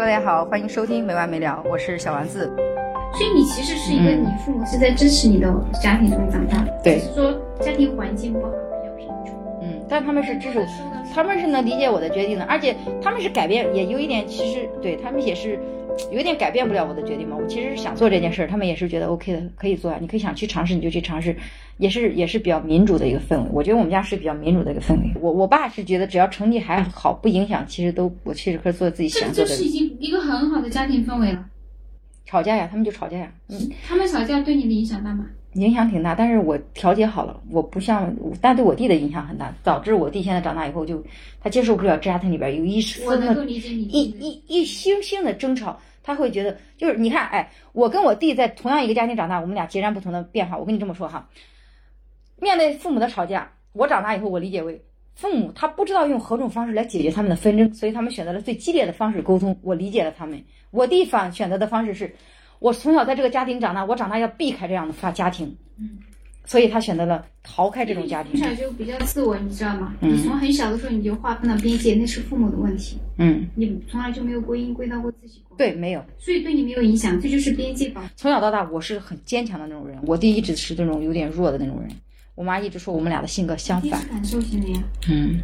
Hello，大家好，欢迎收听没完没了，我是小丸子。所以你其实是一个，你父母是在支持你的家庭中长大的，对只是说家庭环境不好，但他们是支持我，他们是能理解我的决定的，而且他们是改变，也有一点，其实对他们也是有点改变不了我的决定嘛。我其实是想做这件事儿，他们也是觉得 OK 的，可以做啊。你可以想去尝试，你就去尝试，也是也是比较民主的一个氛围。我觉得我们家是比较民主的一个氛围。我我爸是觉得只要成绩还好，不影响，其实都我其实可以做自己这想做的就是。已经一个很好的家庭氛围了。吵架呀，他们就吵架呀，嗯，他们吵架对你的影响大吗？影响挺大，但是我调节好了，我不像，但对我弟的影响很大，导致我弟现在长大以后就他接受不了家庭里边有一丝的一一一星星的争吵，他会觉得就是你看，哎，我跟我弟在同样一个家庭长大，我们俩截然不同的变化。我跟你这么说哈，面对父母的吵架，我长大以后我理解为父母他不知道用何种方式来解决他们的纷争，所以他们选择了最激烈的方式沟通。我理解了他们。我弟反选择的方式是，我从小在这个家庭长大，我长大要避开这样的发家庭，嗯，所以他选择了逃开这种家庭从。小就比较自我，你知道吗？嗯你从很小的时候你就划分了边界，那是父母的问题，嗯，你从来就没有归因归到过自己过，，对，没有。所以对你没有影响，这就是边界吧。从小到大，我是很坚强的那种人，我弟一直是那种有点弱的那种人。我妈一直说我们俩的性格相反。感受型的呀，嗯，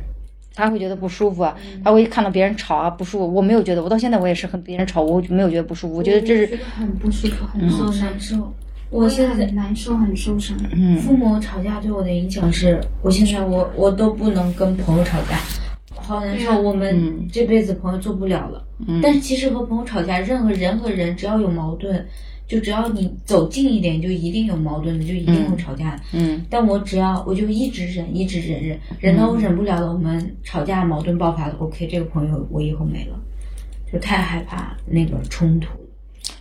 他会觉得不舒服啊，他会看到别人吵啊不舒服。我没有觉得，我到现在我也是和别人吵，我没有觉得不舒服。我觉得这是，我觉得很不舒服，很受好难，受。我现在很难受，很受伤。嗯父母吵架对我的影响是，我现在我我都不能跟朋友吵架，好难受。我们嗯这辈子朋友做不了了。嗯但是其实和朋友吵架，任何人和人只要有矛盾，就只要你走近一点，就一定有矛盾的，就一定会吵架的。嗯但我只要我就一直忍，一直忍忍，忍到我忍不了了，我们吵架矛盾爆发了，OK，这个朋友我以后没了，就太害怕那个冲突。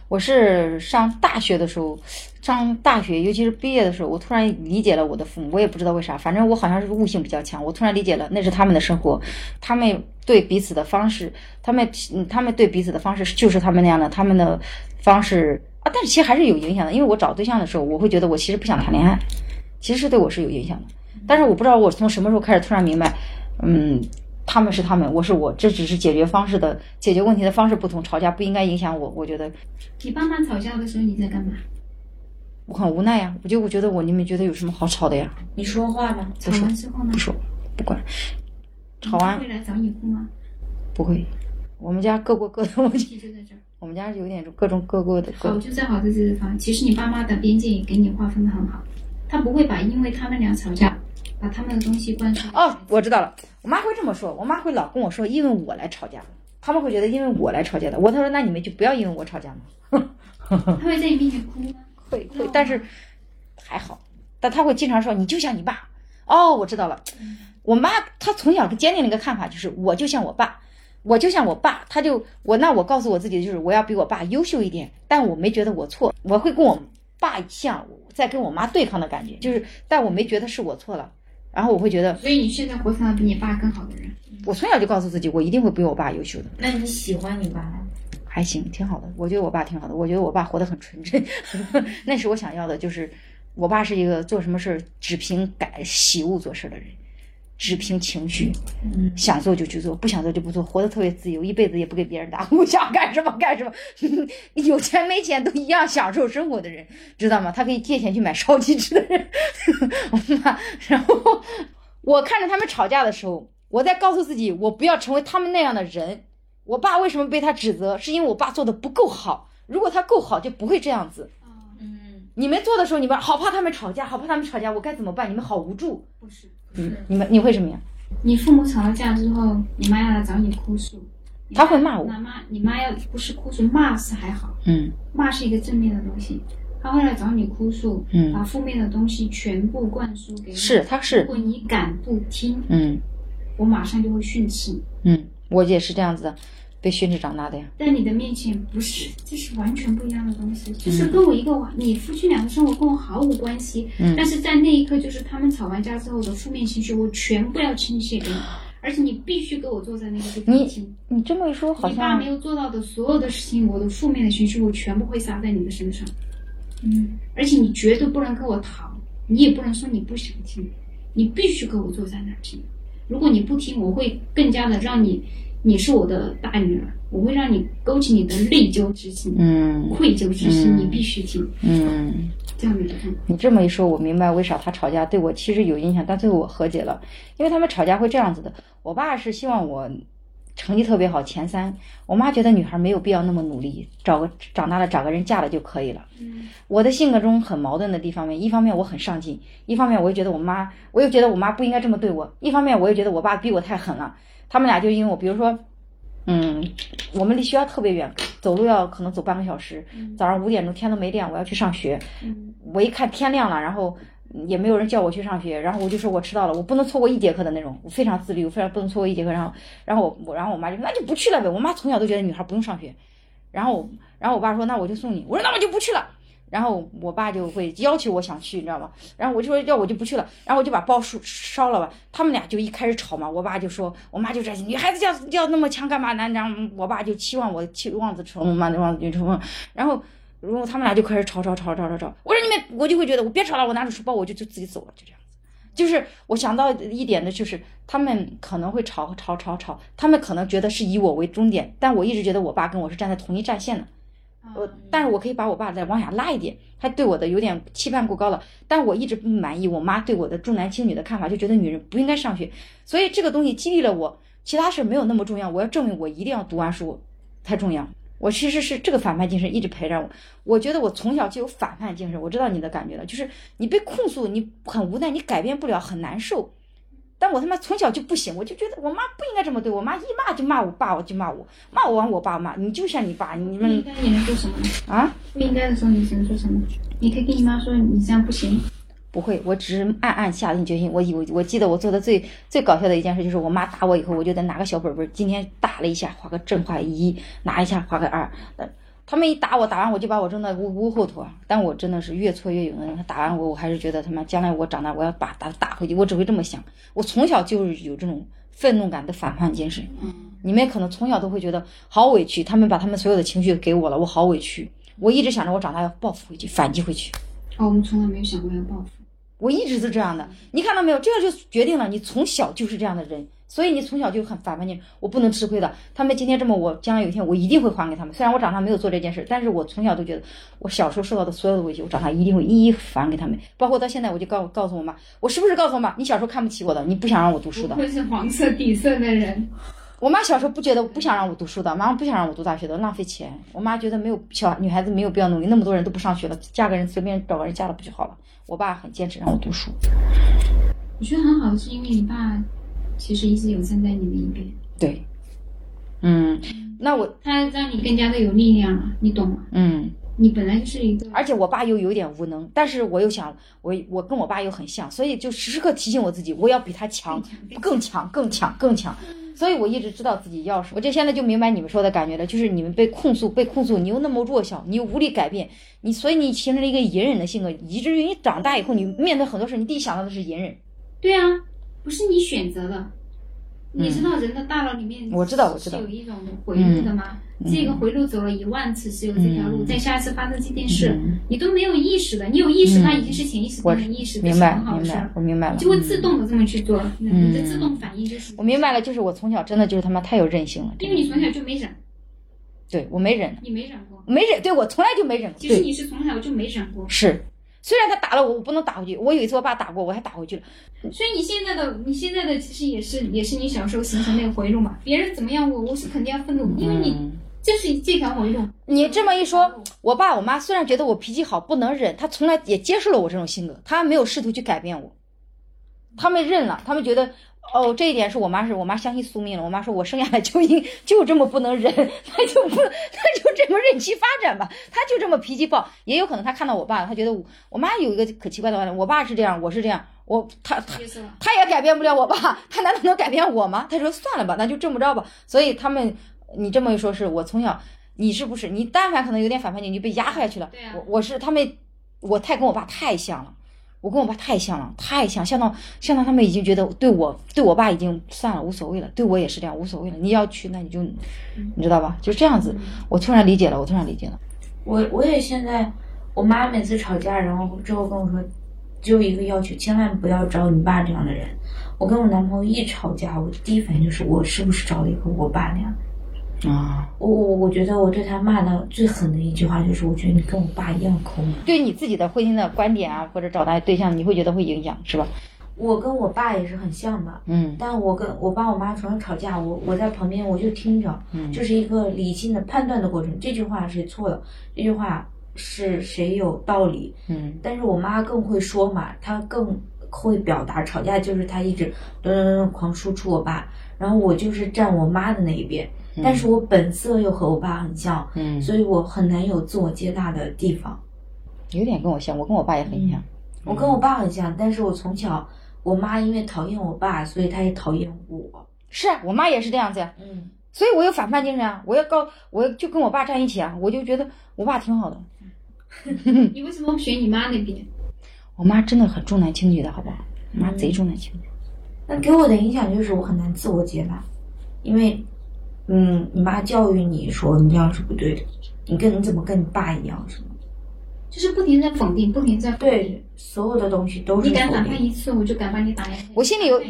我是上大学的时候，上大学，尤其是毕业的时候，我突然理解了我的父母。我也不知道为啥，反正我好像是悟性比较强。我突然理解了，那是他们的生活，他们对彼此的方式，他们嗯他们对彼此的方式就是他们那样的，他们的方式啊，但是其实还是有影响的。因为我找对象的时候，我会觉得我其实不想谈恋爱，其实是对我是有影响的。但是我不知道我从什么时候开始突然明白，嗯，他们是他们，我是我，这只是解决方式的解决问题的方式不同，吵架不应该影响我。我觉得你爸妈吵架的时候你在干嘛？我很无奈呀，我就我觉得我你们觉得有什么好吵的呀？你说话吧？吵完之后呢不？说，不管，吵完会来找你哭吗？不会。我们家各过各的，我问题就在这儿。我们家是有点各种各过的各好就在好在这个地方，其实你爸妈的边界也给你划分的很好，他不会把因为他们俩吵架，把他们的东西灌输。哦，我知道了，我妈会这么说，我妈会老跟我说，因为我来吵架的，他们会觉得因为我来吵架的。我她说那你们就不要因为我吵架嘛。他会在你面前哭吗？会会，但是还好，但他会经常说你就像你爸。哦，我知道了，我妈她从小坚定的一个看法，就是我就像我爸，我就像我爸，他就我那我告诉我自己的就是我要比我爸优秀一点，但我没觉得我错，我会跟我爸像在跟我妈对抗的感觉，就是但我没觉得是我错了，然后我会觉得所以你现在活成了比你爸更好的人。我从小就告诉自己我一定会比我爸优秀的。那你喜欢你爸吗？还行，挺好的。我觉得我爸挺好的，我觉得我爸活得很纯真，那是我想要的。就是我爸是一个做什么事儿只凭感喜恶做事的人，只凭情绪，嗯，想做就去做，不想做就不做，活得特别自由，一辈子也不给别人打工，想干什么干什么，有钱没钱都一样享受生活的人，知道吗？他可以借钱去买烧鸡吃的人。我妈，然后我看着他们吵架的时候，我在告诉自己，我不要成为他们那样的人。我爸为什么被他指责？是因为我爸做的不够好。如果他够好，就不会这样子。嗯，你们做的时候，你们好怕他们吵架，好怕他们吵架，我该怎么办？你们好无助。不是，嗯，你们你会什么呀？你父母吵了架之后，你妈要来找你哭诉，你他会骂我。那妈，你妈要不是哭诉，骂是还好，嗯。骂是一个正面的东西。他会来找你哭诉，嗯。把负面的东西全部灌输给你。是他是。如果你敢不听，嗯。我马上就会训斥你。嗯，我也是这样子的，被训斥长大的呀。在你的面前不是，这是完全不一样的东西，嗯就是跟我一个完，你夫妻两个生活跟我毫无关系。嗯但是在那一刻，就是他们吵完架之后的负面情绪，我全部要倾泻给你，而且你必须给我坐在那个地方你听。你这么一说，好像你爸没有做到的所有的事情，我的负面的情绪，我全部会撒在你的身上。嗯，而且你绝对不能跟我逃，你也不能说你不想听，你必须给我坐在那儿听。如果你不听，我会更加的让你你是我的大女儿，我会让你勾起你的内疚之心、嗯愧疚之心，嗯你必须听嗯。这样的一个状态。你这么一说，我明白为啥他吵架对我其实有影响，但最后我和解了，因为他们吵架会这样子的。我爸是希望我成绩特别好，前三；我妈觉得女孩没有必要那么努力，找个长大了找个人嫁了就可以了。嗯我的性格中很矛盾的地方面，一方面我很上进，一方面我又觉得我妈，我又觉得我妈不应该这么对我，一方面我又觉得我爸逼我太狠了。他们俩就因为我，比如说，嗯，我们离学校特别远，走路要可能走半个小时，早上五点钟天都没亮，我要去上学，嗯我一看天亮了，然后也没有人叫我去上学，然后我就说我迟到了，我不能错过一节课的那种，我非常自律，我非常不能错过一节课。然后，然后我我然后我妈就说那就不去了呗。我妈从小都觉得女孩不用上学，然后然后我爸说那我就送你，我说那我就不去了。然后我爸就会要求我想去，你知道吗？然后我就说要我就不去了，然后我就把包烧烧了吧。他们俩就一开始吵嘛，我爸就说，我妈就这女孩子要要那么强干嘛呢？然后我爸就期望我期望子成龙嘛，望子成凤。然后然后他们俩就开始吵吵吵吵吵吵。我说你们，我就会觉得我别吵了，我拿着书包我就就自己走了，就这样子。就是我想到一点的，就是他们可能会吵吵吵吵，他们可能觉得是以我为终点，但我一直觉得我爸跟我是站在同一战线的。我，但是我可以把我爸再往下拉一点，他对我的有点期盼过高了，但我一直不满意我妈对我的重男轻女的看法，就觉得女人不应该上学，所以这个东西激励了我，其他事没有那么重要，我要证明我一定要读完书才重要。我其实是这个反叛精神一直陪着我，我觉得我从小就有反叛精神，我知道你的感觉了，就是你被控诉，你很无奈，你改变不了，很难受。但我他妈从小就不行，我就觉得我妈不应该这么对我，妈一骂就骂我爸，我就骂我，骂我完我爸骂你，就像你爸，你应该你能做什么呢？啊。不应该的时候你只能做什么？你可以跟你妈说你这样不行。不会，我只是暗暗下定决心。我以为我记得我做的最最搞笑的一件事，就是我妈打我以后，我就得拿个小本本，今天打了一下，画个正，画一，拿一下画个二。呃他们一打我，打完我就把我扔到屋屋后头啊。但我真的是越挫越勇的人。他打完我，我还是觉得他妈将来我长大我要把打打回去，我只会这么想。我从小就是有这种愤怒感的反叛精神。嗯，你们可能从小都会觉得好委屈，他们把他们所有的情绪给我了，我好委屈。我一直想着我长大要报复回去，反击回去。哦，我们从来没有想过要报复。我一直是这样的，你看到没有？这个就决定了你从小就是这样的人，所以你从小就很反叛你，我不能吃亏的。他们今天这么，我将来有一天我一定会还给他们。虽然我长大没有做这件事，但是我从小都觉得，我小时候受到的所有的委屈，我长大一定会一一还给他们。包括到现在，我就告告诉我妈，我是不是告诉我妈，你小时候看不起我的，你不想让我读书的。不愧是黄色底色的人。我妈小时候不觉得不想让我读书的，妈妈不想让我读大学的，浪费钱。我妈觉得没有小女孩子没有必要努力，那么多人都不上学了，嫁个人随便找个人嫁了不就好了？我爸很坚持让我读书。我觉得很好，是因为你爸其实一直有站在你的一边，对，嗯，那我他让你更加的有力量了，你懂吗？嗯，你本来就是一个，而且我爸又有点无能，但是我又想，我我跟我爸又很像，所以就时时刻提醒我自己，我要比他强，更强，更强，更强。所以我一直知道自己要什么，我就现在就明白你们说的感觉了，就是你们被控诉，被控诉，你又那么弱小，你又无力改变，你所以你形成了一个隐忍的性格，以至于你长大以后，你面对很多事，你第一想到的是隐忍。对啊，不是你选择的。你知道人的大脑里面，嗯我知道我知道。是有一种回路的吗？嗯。这个回路走了一万次是有这条路，嗯。在下一次发生这件事，嗯。你都没有意识的，你有意识，嗯它已经是潜意识我变成意识，这明白明白我明白了，就会自动的这么去做，你的自动反应就是我明白了，就是我从小真的就是他妈太有韧性了，因为你从小就没忍，对我没忍，你没忍过，没忍，对我从来就没忍过，对。其实你是从小就没忍过，是，虽然他打了我，我不能打回去。我有一次我爸打过我，还打回去了。所以你现在的你现在的其实也是也是你小时候形成那个回路嘛，别人怎么样我我是肯定要愤怒，因为你嗯这是这条回路。你这么一说，我爸我妈虽然觉得我脾气好不能忍，他从来也接受了我这种性格，他没有试图去改变我，他们认了，他们觉得。哦，这一点是我妈是我妈相信宿命了。我妈说我生下来就应就这么不能忍，她就不她就这么任其发展吧，她就这么脾气暴。也有可能她看到我爸，她觉得我我妈有一个可奇怪的观点，我爸是这样，我是这样，我他他接受了，他也改变不了我爸，他难道能改变我吗？他说算了吧，那就这么着吧。所以他们，你这么一说，是我从小，你是不是？你但凡可能有点反叛，你就被压下去了。我我是他们，我太跟我爸太像了，我跟我爸太像了，太像，像到像到他们已经觉得对我对我爸已经算了，无所谓了，对我也是这样，无所谓了。你要去，那你就，你知道吧？就这样子。我突然理解了，我突然理解了。我我也现在，我妈每次吵架，然后之后跟我说，只有一个要求，千万不要找你爸这样的人。我跟我男朋友一吵架，我第一反应就是我是不是找了一个我爸那样的。啊，我我我觉得我对他骂的最狠的一句话就是，我觉得你跟我爸一样抠门。对你自己的婚姻的观点啊，或者找他对象，你会觉得会影响，是吧？我跟我爸也是很像的，嗯但我跟我爸我妈常常吵架，我我在旁边我就听着，嗯就是一个理性的判断的过程。这句话谁错了？这句话是谁有道理？嗯但是我妈更会说嘛，她更会表达。吵架就是她一直噔噔噔狂输出我爸，然后我就是站我妈的那一边，但是我本色又和我爸很像，嗯，所以我很难有自我接纳的地方。有点跟我像，我跟我爸也很像。我跟我爸很像，但是我从小我妈因为讨厌我爸，所以她也讨厌我。是啊，我妈也是这样子呀，嗯。所以我有反叛精神啊，我要告，我就跟我爸站一起啊，我就觉得我爸挺好的。你为什么不选你妈那边？我妈真的很重男轻女的，好不好？我妈贼重男轻女。那给我的影响就是我很难自我接纳，因为，嗯，你妈教育你说你这样是不对的，你跟你怎么跟你爸一样什么？就是不停地在否定，不停地在。对，所有的东西都是你敢。反叛一次，我就敢把你打两下。我心里有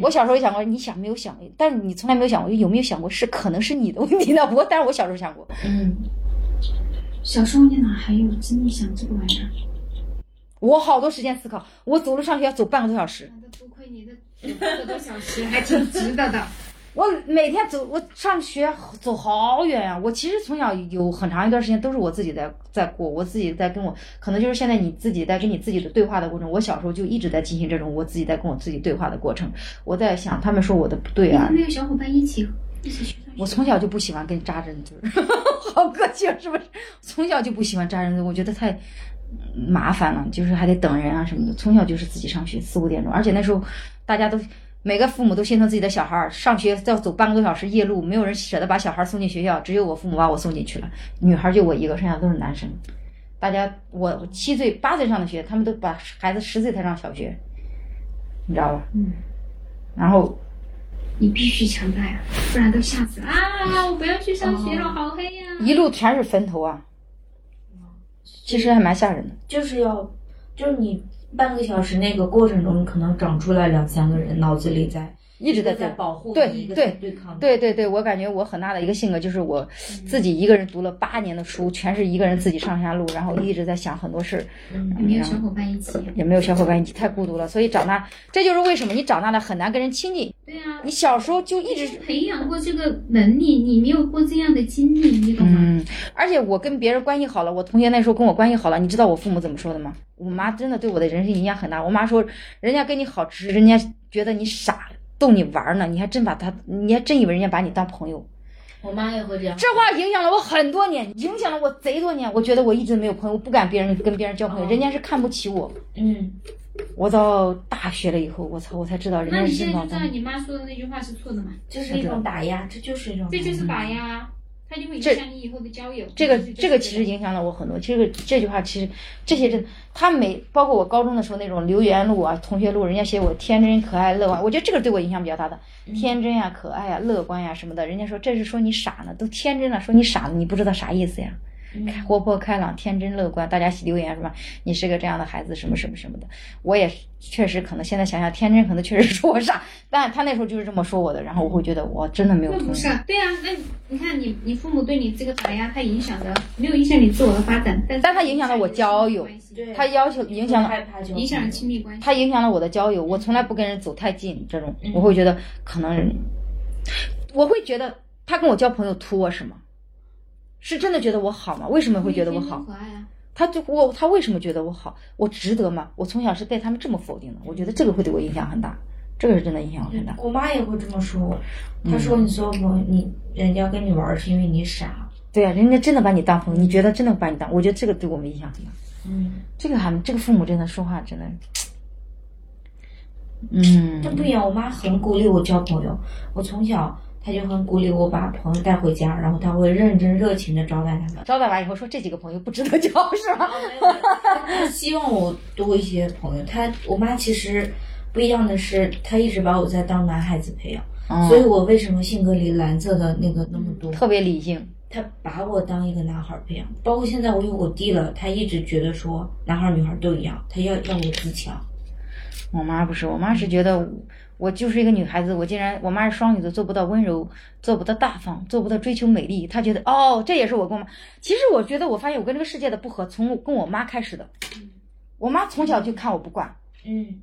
我小时候也想过，你想没有想？但是你从来没有想过，有没有想过是可能是你的问题呢？我，但是我小时候想过，嗯，小时候你哪还有精力想这个玩意儿？我好多时间思考，我走路上学要走半个多小时，那多亏你的半个多小时，还挺值得的。我每天走，我上学走好远呀、我其实从小有很长一段时间都是我自己在在过，我自己在跟我，可能就是现在你自己在跟你自己的对话的过程。我小时候就一直在进行这种我自己在跟我自己对话的过程。我在想，他们说我的不对啊，没有小伙伴一起一起去上学？我从小就不喜欢跟扎针字儿，好个性是不是？从小就不喜欢扎针字，我觉得太麻烦了，就是还得等人啊什么的。从小就是自己上学，四五点钟，而且那时候大家都每个父母都心疼自己的小孩儿上学要走半个多小时夜路，没有人舍得把小孩送进学校，只有我父母把我送进去了。女孩就我一个，剩下都是男生。大家我七岁八岁上的学，他们都把孩子十岁才上小学，你知道吧？嗯，然后你必须强大呀，不然都吓死了啊！我不要去上学了，好黑呀、一路全是坟头啊，其实还蛮吓人的。就是要，就是你半个小时那个过程中，可能长出来两三个人，脑子里在一直在在保护对对对抗。对对对，我感觉我很大的一个性格就是我自己一个人读了八年的书，全是一个人自己上下路，然后一直在想很多事儿，嗯没有小伙伴一起。也没有小伙伴一起，太孤独了。所以长大，这就是为什么你长大了很难跟人亲近。对啊，你小时候就一直培养过这个能力，你没有过这样的经历，你懂吗？嗯，而且我跟别人关系好了，我同学那时候跟我关系好了，你知道我父母怎么说的吗？我妈真的对我的人生影响很大。我妈说，人家跟你好，只是人家觉得你傻，逗你玩儿呢，你还真把他，你还真以为人家把你当朋友。我妈也会这样。这话影响了我很多年，影响了我贼多年。我觉得我一直没有朋友，不敢别人跟别人交朋友，哦人家是看不起我。嗯，我到大学了以后，我操，我才知道人家那家你现在就知道。你妈说的那句话是错的吗？就是一种打压，这就是一种。这就是打压，它就会影这响你以后的交友。这个这个其实影响了我很多。其实这句话其实这些真，他每包括我高中的时候那种留言录啊、同学录，人家写我天真可爱乐观，我觉得这个对我影响比较大的。天真呀、可爱呀、乐观呀什么的，人家说这是说你傻呢，都天真了，说你傻呢，你不知道啥意思呀。开活泼开朗、天真乐观，大家留言是吧？你是个这样的孩子，什么什么什么的。我也确实可能现在想想，天真可能确实说我傻，但他那时候就是这么说我的，然后我会觉得我真的没有不是。啊，对啊，那你看你你父母对你这个打压，他影响的没有影响你自我的发展，但是但它影响了我交友对他要求影响了影响了亲密关系。他影响了我的交友，我从来不跟人走太近，这种嗯我会觉得可能，我会觉得他跟我交朋友图我什么？是真的觉得我好吗？为什么会觉得我好？可爱啊，他就我他为什么觉得我好？我值得吗？我从小是被他们这么否定的，我觉得这个会对我影响很大，这个是真的影响很大。我妈也会这么说我，她说你所有朋友，你人家跟你玩是因为你傻。对啊，人家真的把你当朋友，你觉得真的把你当？我觉得这个对我们影响很大。嗯，这个还这个父母真的说话真的，嗯，这不一样。我妈很鼓励我交朋友，我从小她就很鼓励我把朋友带回家，然后他会认真热情的招待他们。招待完以后说这几个朋友不值得交是吧？她希望我多一些朋友。他我妈其实不一样的是，她一直把我在当男孩子培养，所以我为什么性格里蓝色的那个那么多？特别理性，他把我当一个男孩儿培养，包括现在我有我弟了，他一直觉得说男孩儿女孩儿都一样，他要要我自强。我妈不是，我妈是觉得我我就是一个女孩子，我竟然我妈是双鱼座，做不到温柔，做不到大方，做不到追求美丽。她觉得哦，这也是我跟我妈。其实我觉得我发现我跟这个世界的不合，从跟我妈开始的。我妈从小就看我不惯，嗯，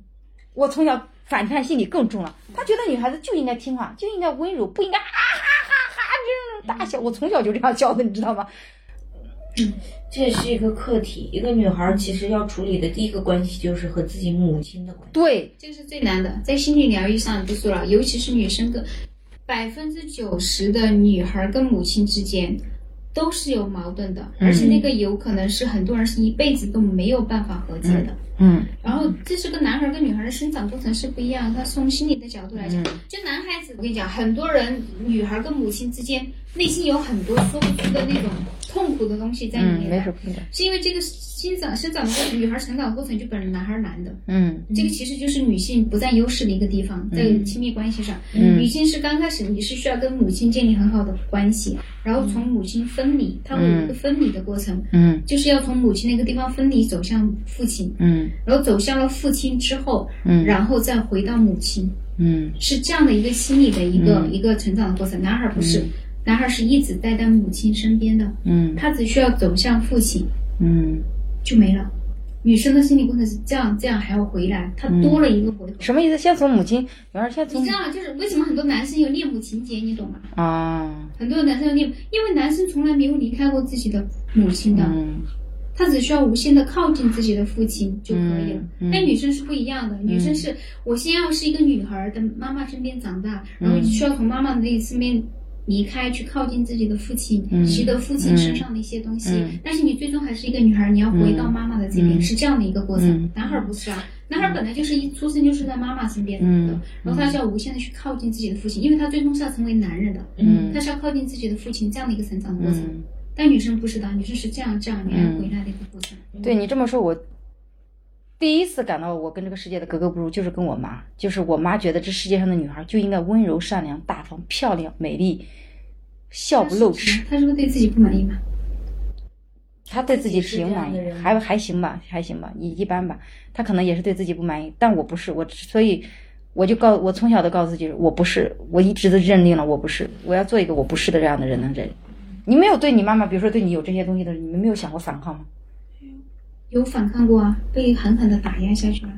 我从小反叛心理更重了。她觉得女孩子就应该听话，就应该温柔，不应该哈哈哈哈这种大笑。我从小就这样教的，你知道吗？这也是一个课题。一个女孩其实要处理的第一个关系就是和自己母亲的关系。对，这个是最难的，在心理疗愈上都说了，尤其是女生跟百分之九十的女孩跟母亲之间都是有矛盾的，而且那个有可能是很多人是一辈子都没有办法和解的。嗯然后这是跟男孩跟女孩的生长过程是不一样。他从心理的角度来讲，嗯就男孩子，我跟你讲，很多人女孩跟母亲之间内心有很多说不出的那种痛苦的东西在里嗯，面。是因为这个生长生长的过程，女孩成长过程就本男孩难的。嗯。这个其实就是女性不占优势的一个地方，在亲密关系上，嗯。女性是刚开始你是需要跟母亲建立很好的关系，然后从母亲分离，它会有一个分离的过程，嗯。就是要从母亲那个地方分离走向父亲，嗯。然后走向了父亲之后，嗯。然后再回到母亲，嗯。是这样的一个心理的一个、嗯。一个成长的过程。男孩不是，男孩是一直待在母亲身边的，嗯他只需要走向父亲嗯，就没了。女生的心理过程是这样，这样还要回来，她多了一个回头。什么意思？先从母亲，女儿先从你知道？就是为什么很多男生有恋母情节，你懂吗？啊，很多男生有恋母，因为男生从来没有离开过自己的母亲的，嗯他只需要无限的靠近自己的父亲就可以了。但女生是不一样的，女生是我先要是一个女孩的妈妈身边长大，然后需要从妈妈那里身边离开，去靠近自己的父亲，嗯习得父亲身上的一些东西。嗯但是你最终还是一个女孩，你要回到妈妈的这边，嗯是这样的一个过程。嗯男孩不是啊，男孩本来就是一出生就是在妈妈身边的，嗯然后他就要无限的去靠近自己的父亲，因为他最终是要成为男人的，嗯他是要靠近自己的父亲这样的一个成长的过程。嗯，但女生不是的，女生是这样这样，你还回来的一个过程。对你这么说，我第一次感到我跟这个世界的格格不入，就是跟我妈，就是我妈觉得这世界上的女孩就应该温柔、善良、大方、漂亮、美丽，笑不露齿。她是不是对自己不满意嘛？她对自己挺满意的，还还行吧，还行吧，一一般吧。她可能也是对自己不满意，但我不是，我所以我就告我从小都告诉自己，我不是，我一直都认定了我不是，我要做一个我不是的这样的人的人。你没有对你妈妈，比如说对你有这些东西的人，你们没有想过反抗吗？有反抗过啊，被狠狠的打压下去了。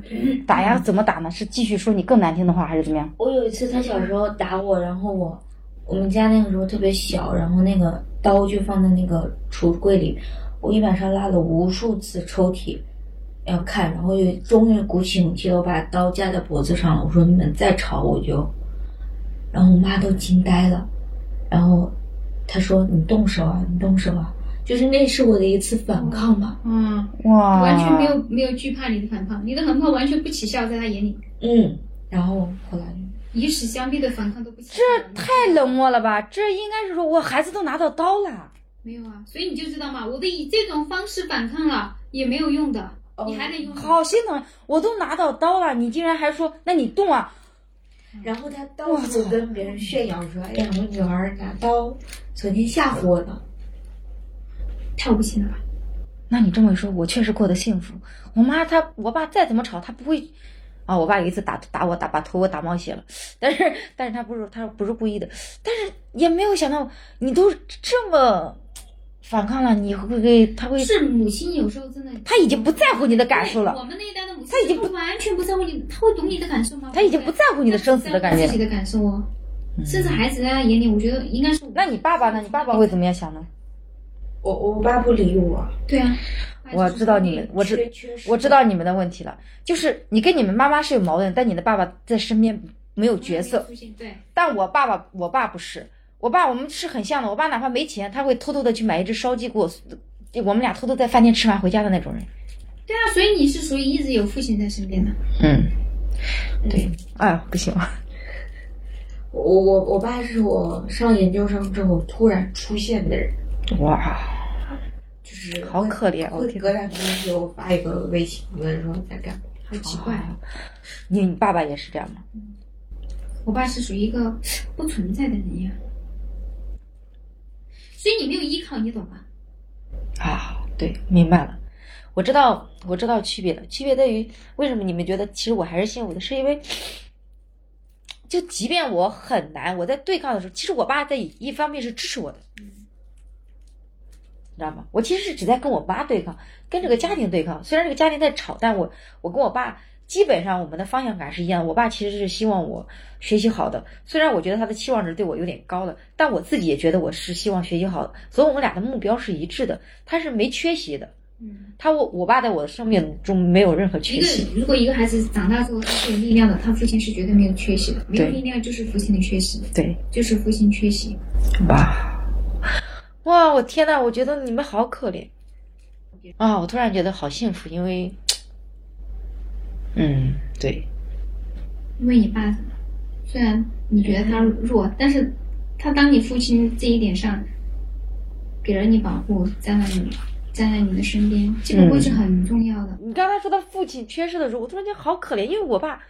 打压怎么打呢？是继续说你更难听的话，还是怎么样？我有一次他小时候打我，然后我我们家那个时候特别小，然后那个刀就放在那个橱柜里，我一晚上拉了无数次抽屉要看，然后又终于鼓起勇气了，我把刀架在脖子上了。我说你们再吵我就，然后我妈都惊呆了，然后她说你动手啊，你动手啊，就是那是我的一次反抗吧。嗯，哇，完全没有没有惧怕你的反抗，你的反抗完全不起效，在他眼里，嗯，然后后来以死相逼的反抗都不起效。这太冷漠了吧？这应该是说我孩子都拿到刀了。没有啊，所以你就知道嘛，我的以这种方式反抗了也没有用的，你还得用。好心疼，我都拿到刀了，你竟然还说那你动啊？然后他到处跟别人炫耀说：“哎呀，我女儿拿刀，昨天吓唬我呢。太无心了吧？那你这么一说，我确实过得幸福。我妈她，我爸再怎么吵，他不会。啊，我爸有一次打打我，打把头我打冒血了，但是但是他不是他不是故意的，但是也没有想到你都这么反抗了，你会给他会是母亲有时候真的，他已经不在乎你的感受了我们那一代的母亲，他已经不完全不在乎你，他会懂你的感受吗？他已经不在乎你的生死的感觉了自己的感受哦，甚至孩子在他眼里，我觉得应该是。那你爸爸呢？你爸爸会怎么样想呢？我我爸不理我，对啊，我知道你们，我知我知道你们的问题了，就是你跟你们妈妈是有矛盾，但你的爸爸在身边没有角色。对，但我爸爸，我爸不是，我爸我们是很像的。我爸哪怕没钱，他会偷偷的去买一只烧鸡给我，我们俩偷偷在饭店吃完回家的那种人。对啊，所以你是属于一直有父亲在身边的。嗯，对，哎，不行，我我我爸是我上研究生之后突然出现的人，哇，就是好可怜我隔两天给我发一个微信问说在干嘛。好奇怪，你你爸爸也是这样吗？我爸是属于一个不存在的人呀。所以你没有依靠，你懂吗？啊，对，明白了。我知道，我知道区别了。区别在于，为什么你们觉得其实我还是幸福的？是因为，就即便我很难，我在对抗的时候，其实我爸在一方面是支持我的，你知道吗？我其实是只在跟我妈对抗，跟这个家庭对抗。虽然这个家庭在吵，但我我跟我爸基本上我们的方向感是一样。我爸其实是希望我学习好的，虽然我觉得他的期望值对我有点高了，但我自己也觉得我是希望学习好的，所以我们俩的目标是一致的。他是没缺席的。嗯，他我我爸在我的生命中没有任何一个缺席，如果一个孩子长大之后他是有力量的，他父亲是绝对没有缺席的，没有力量就是父亲的缺席，对，就是父亲缺席。哇，哇，我天呐，我觉得你们好可怜啊！我突然觉得好幸福，因为，嗯，对，因为你爸虽然你觉得他弱，但是他当你父亲这一点上给了你保护，站在你站在你的身边，这个位置很重要的。你刚才说他父亲缺失的时候，我突然间好可怜，因为我爸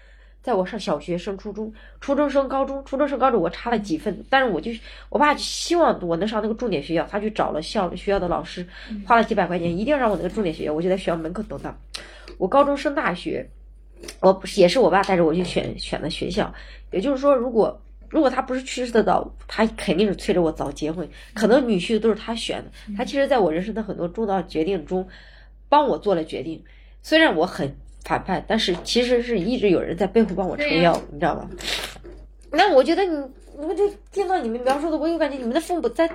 在我上小学、升初中、初中升高中、初中升高中，我差了几分，但是我就我爸就希望我能上那个重点学校，他去找了校学校的老师，花了几百块钱，一定要让我那个重点学校，我就在学校门口等他。我高中升大学，我也是我爸带着我去选选的学校，也就是说，如果如果他不是去世的早，他肯定是催着我早结婚。可能女婿都是他选的，他其实在我人生的很多重大决定中，帮我做了决定。虽然我很反叛，但是其实是一直有人在背后帮我撑腰，你知道吧？那我觉得你，你们就听到你们描述的，我有感觉你们的父母在，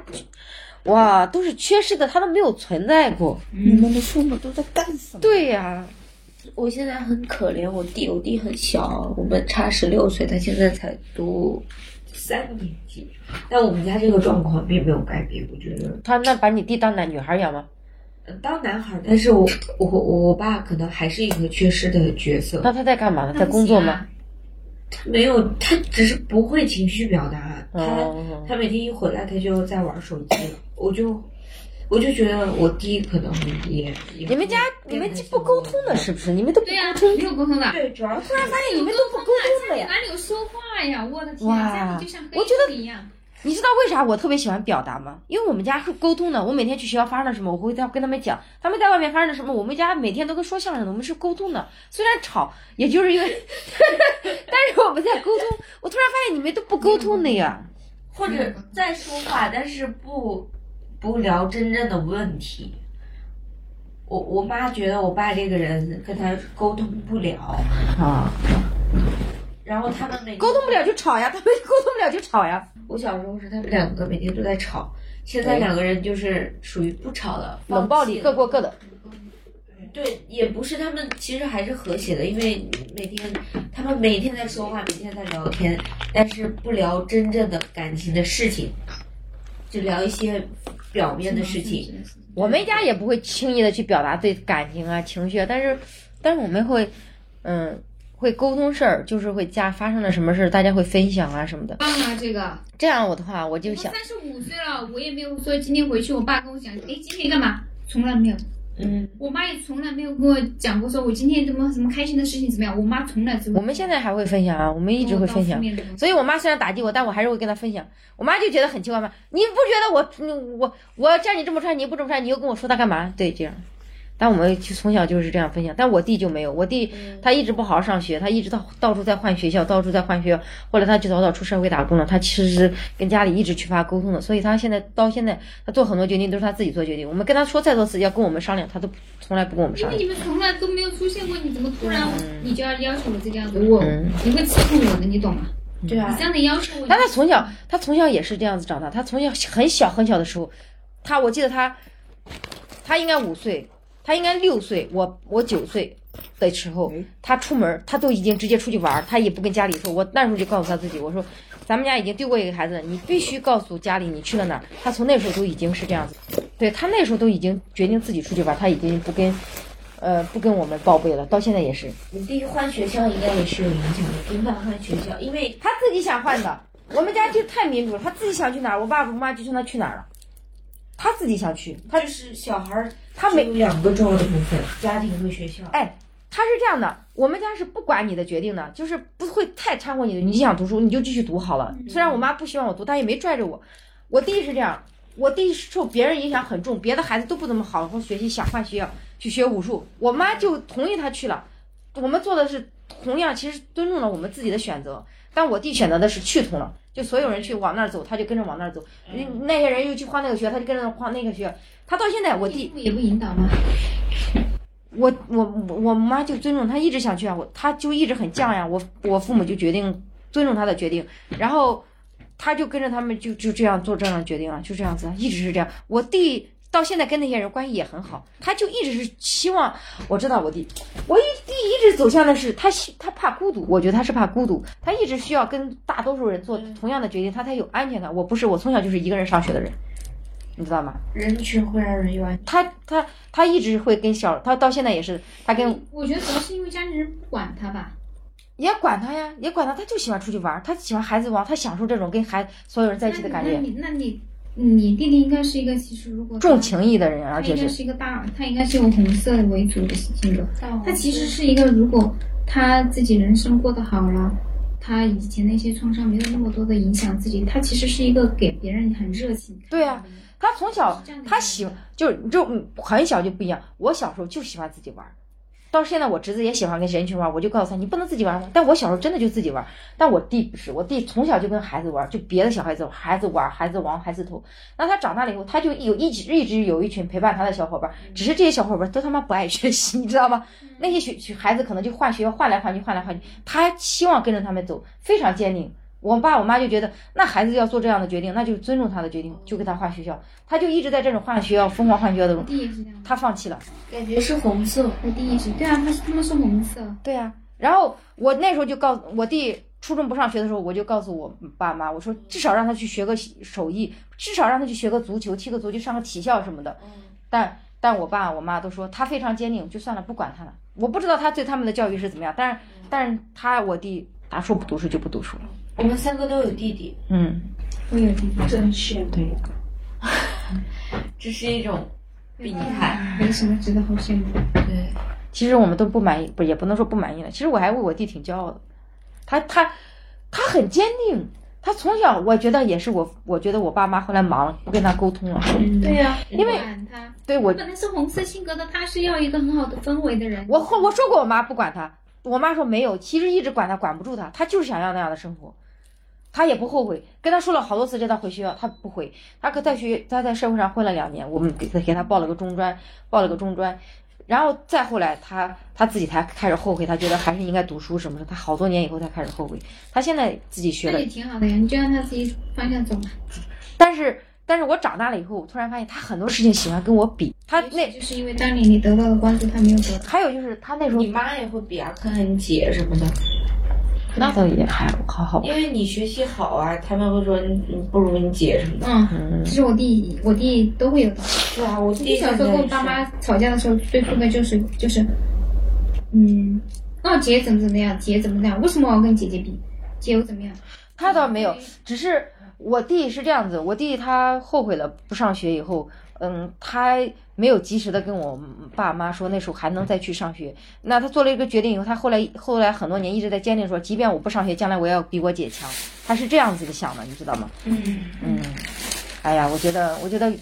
哇，都是缺失的，他都没有存在过。你们的父母都在干什么？对呀、我现在很可怜，我弟，我弟很小，我们差十六岁，他现在才读三年级。但我们家这个状况并没有改变，我觉得他那把你弟当男女孩养吗？呃当男孩，但是我我我我爸可能还是一个缺失的角色，那他在干嘛呢？在工作吗？没有，他只是不会情绪表达，他、哦他每天一回来他就在玩手机了，我就我就觉得我弟可能也也你们家你们不沟通的是不是？你们都不、沟通？没有沟通的。对，主要突然发现你们都不沟通的呀。哪里有说话呀？我的天，哇这样就像黑我觉得洞一样。你知道为啥我特别喜欢表达吗？因为我们家是沟通的。我每天去学校发生了什么，我会在跟他们讲；他们在外面发生了什么，我们家每天都跟说相声的。我们是沟通的，虽然吵，也就是因为，但是我们在沟通。我突然发现你们都不沟通的呀。或者在说话，但是不不聊真正的问题。我我妈觉得我爸这个人跟他沟通不了，啊，然后他们每沟通不了就吵呀，他们沟通不了就吵呀。我小时候是他们两个每天都在吵，现在两个人就是属于不吵了，冷暴力，各过各的。对，也不是他们其实还是和谐的，因为每天他们每天在说话，每天在聊天，但是不聊真正的感情的事情，就聊一些表面的事情。我们家也不会轻易的去表达对感情啊、情绪啊，但是，但是我们会，嗯，会沟通事儿，就是会家发生了什么事儿，大家会分享啊什么的。棒啊，这个。这样我的话，我就想，三十五岁了，我也没有说今天回去，我爸跟我讲，哎，今天干嘛？从来没有。嗯，我妈也从来没有跟我讲过，说我今天怎么什么开心的事情怎么样。我妈从来只我们现在还会分享啊，我们一直会分享。所以我妈虽然打击我，但我还是会跟她分享。我妈就觉得很奇怪嘛，你不觉得我嗯我我叫你这么穿，你不这么穿，你又跟我说她干嘛？对，这样。但我们就从小就是这样分享，但我弟就没有，我弟他一直不好好上学，他一直到到处在换学校，到处在换学校，后来他就早早出社会打工了。他其实是跟家里一直缺乏沟通的，所以他现在到现在他做很多决定都是他自己做决定。我们跟他说再多次要跟我们商量，他都从来不跟我们商量。因为你们从来都没有出现过，你怎么突然你就要要求我这个样子？我你会刺痛我的，你懂吗？对啊你这，样的要求我，但他从小，他从小也是这样子长大。他从小很小很小的时候，他我记得他，他应该五岁，他应该六岁，我我九岁的时候，他出门他都已经直接出去玩儿，他也不跟家里说。我那时候就告诉他自己，我说，咱们家已经丢过一个孩子了，你必须告诉家里你去了哪儿。他从那时候都已经是这样子，对他那时候都已经决定自己出去玩儿，他已经不跟，呃，不跟我们报备了，到现在也是。你弟换学校应该也是有影响的，频繁换学校，因为他自己想换的。我们家就太民主了，他自己想去哪儿，我爸我妈就让他去哪儿了。他自己想去，他就是小孩儿，他没有两个重要的部分，家庭和学校。哎，他是这样的，我们家是不管你的决定的，就是不会太掺和你的。你想读书，你就继续读好了。虽然我妈不希望我读，但也没拽着我。我弟是这样，我弟受别人影响很重，别的孩子都不怎么好好学习，想换学校去学武术，我妈就同意他去了。我们做的是同样，其实尊重了我们自己的选择，但我弟选择的是去通了，就所有人去往那儿走，他就跟着往那儿走。人那些人又去换那个学校，他就跟着换那个学校。他到现在，我弟也不引导吗？我我我妈就尊重他，一直想去啊，我他就一直很犟呀。我我父母就决定尊重他的决定，然后他就跟着他们就就这样做这样的决定啊，就这样子，一直是这样。我弟到现在跟那些人关系也很好，他就一直是希望我知道我弟，我一弟一直走向的是他希他怕孤独，我觉得他是怕孤独，他一直需要跟大多数人做同样的决定，他才有安全感。我不是，我从小就是一个人上学的人，你知道吗？人群会让人有安他他他一直会跟小他到现在也是他跟我觉得主要是因为家里人不管他吧。也管他呀，也管他，他就喜欢出去玩，他喜欢孩子王，他享受这种跟孩所有人在一起的感觉，那你那你你弟弟应该是一个其实如果重情义的人，他应该而且是是一个大，他应该是有红色为主的性格。全。他其实是一个，如果他自己人生过得好了，他以前那些创伤没有那么多的影响自己，他其实是一个给别人很热情。对啊，他从小他喜就就嗯很小就不一样，我小时候就喜欢自己玩儿。到现在，我侄子也喜欢跟人群玩儿，我就告诉他，你不能自己玩？但我小时候真的就自己玩儿，但我弟不是，我弟从小就跟孩子玩儿，就别的小孩子孩子玩儿，孩子王，孩子头。那他长大了以后，他就有一直一直有一群陪伴他的小伙伴儿，只是这些小伙伴儿都他妈不爱学习，你知道吗？那些学学孩子可能就换学校换来换去，换来换去，他希望跟着他们走，非常坚定。我爸我妈就觉得，那孩子要做这样的决定，那就尊重他的决定，就给他换学校。他就一直在这种换学校、疯狂换学校的他放弃了。感觉是红色，我弟也是，对啊，他是他们是红色，对啊、然后我那时候就告诉我弟，初中不上学的时候，我就告诉我爸妈，我说至少让他去学个手艺，至少让他去学个足球，踢个足球，上个体校什么的。但但我爸我妈都说他非常坚定，就算了，不管他了。我不知道他对他们的教育是怎么样，但是但是他我弟他说不读书就不读书了。我们三个都有弟弟，嗯，我有弟弟，真羡慕。对，这是一种病态。没什么值得好羡慕的。对，其实我们都不满意，不也不能说不满意了。其实我还为我弟挺骄傲的，他他他很坚定。他从小我觉得也是我，我觉得我爸妈后来忙不跟他沟通了。嗯，对呀、因为管他，对我本来是红色性格的，他是要一个很好的氛围的人。我后我说过我妈不管他，我妈说没有，其实一直管他，管不住他，他就是想要那样的生活，他也不后悔。跟他说了好多次叫他回学校，他不回。他可在学他在社会上混了两年，我们给他给他报了个中专，报了个中专，然后再后来他他自己才开始后悔，他觉得还是应该读书什么的。他好多年以后才开始后悔。他现在自己学了也，挺好的呀，你就让他自己方向走嘛。但是但是我长大了以后，我突然发现他很多事情喜欢跟我比。他那就是因为当年你得到的关注，他没有得到。还有就是他那时候你妈也会比啊，看看你姐什么的，那倒也还好好吧因为你学习好啊，他们会说你你不如你姐什么的。嗯，嗯其实我弟我弟都会有的。对啊，我我弟小时候跟我爸妈吵架的时候，最初的就是就是，嗯，那，姐怎么怎么样，姐怎么怎么样，为什么我要跟姐姐比？姐又怎么样？他倒没有，只是我弟是这样子，我弟他后悔了不上学以后，嗯，他没有及时的跟我爸妈说那时候还能再去上学。那他做了一个决定以后，他后来后来很多年一直在坚定说，即便我不上学，将来我要比我姐强。他是这样子的想的，你知道吗？嗯，嗯，哎呀，我觉得，我觉得，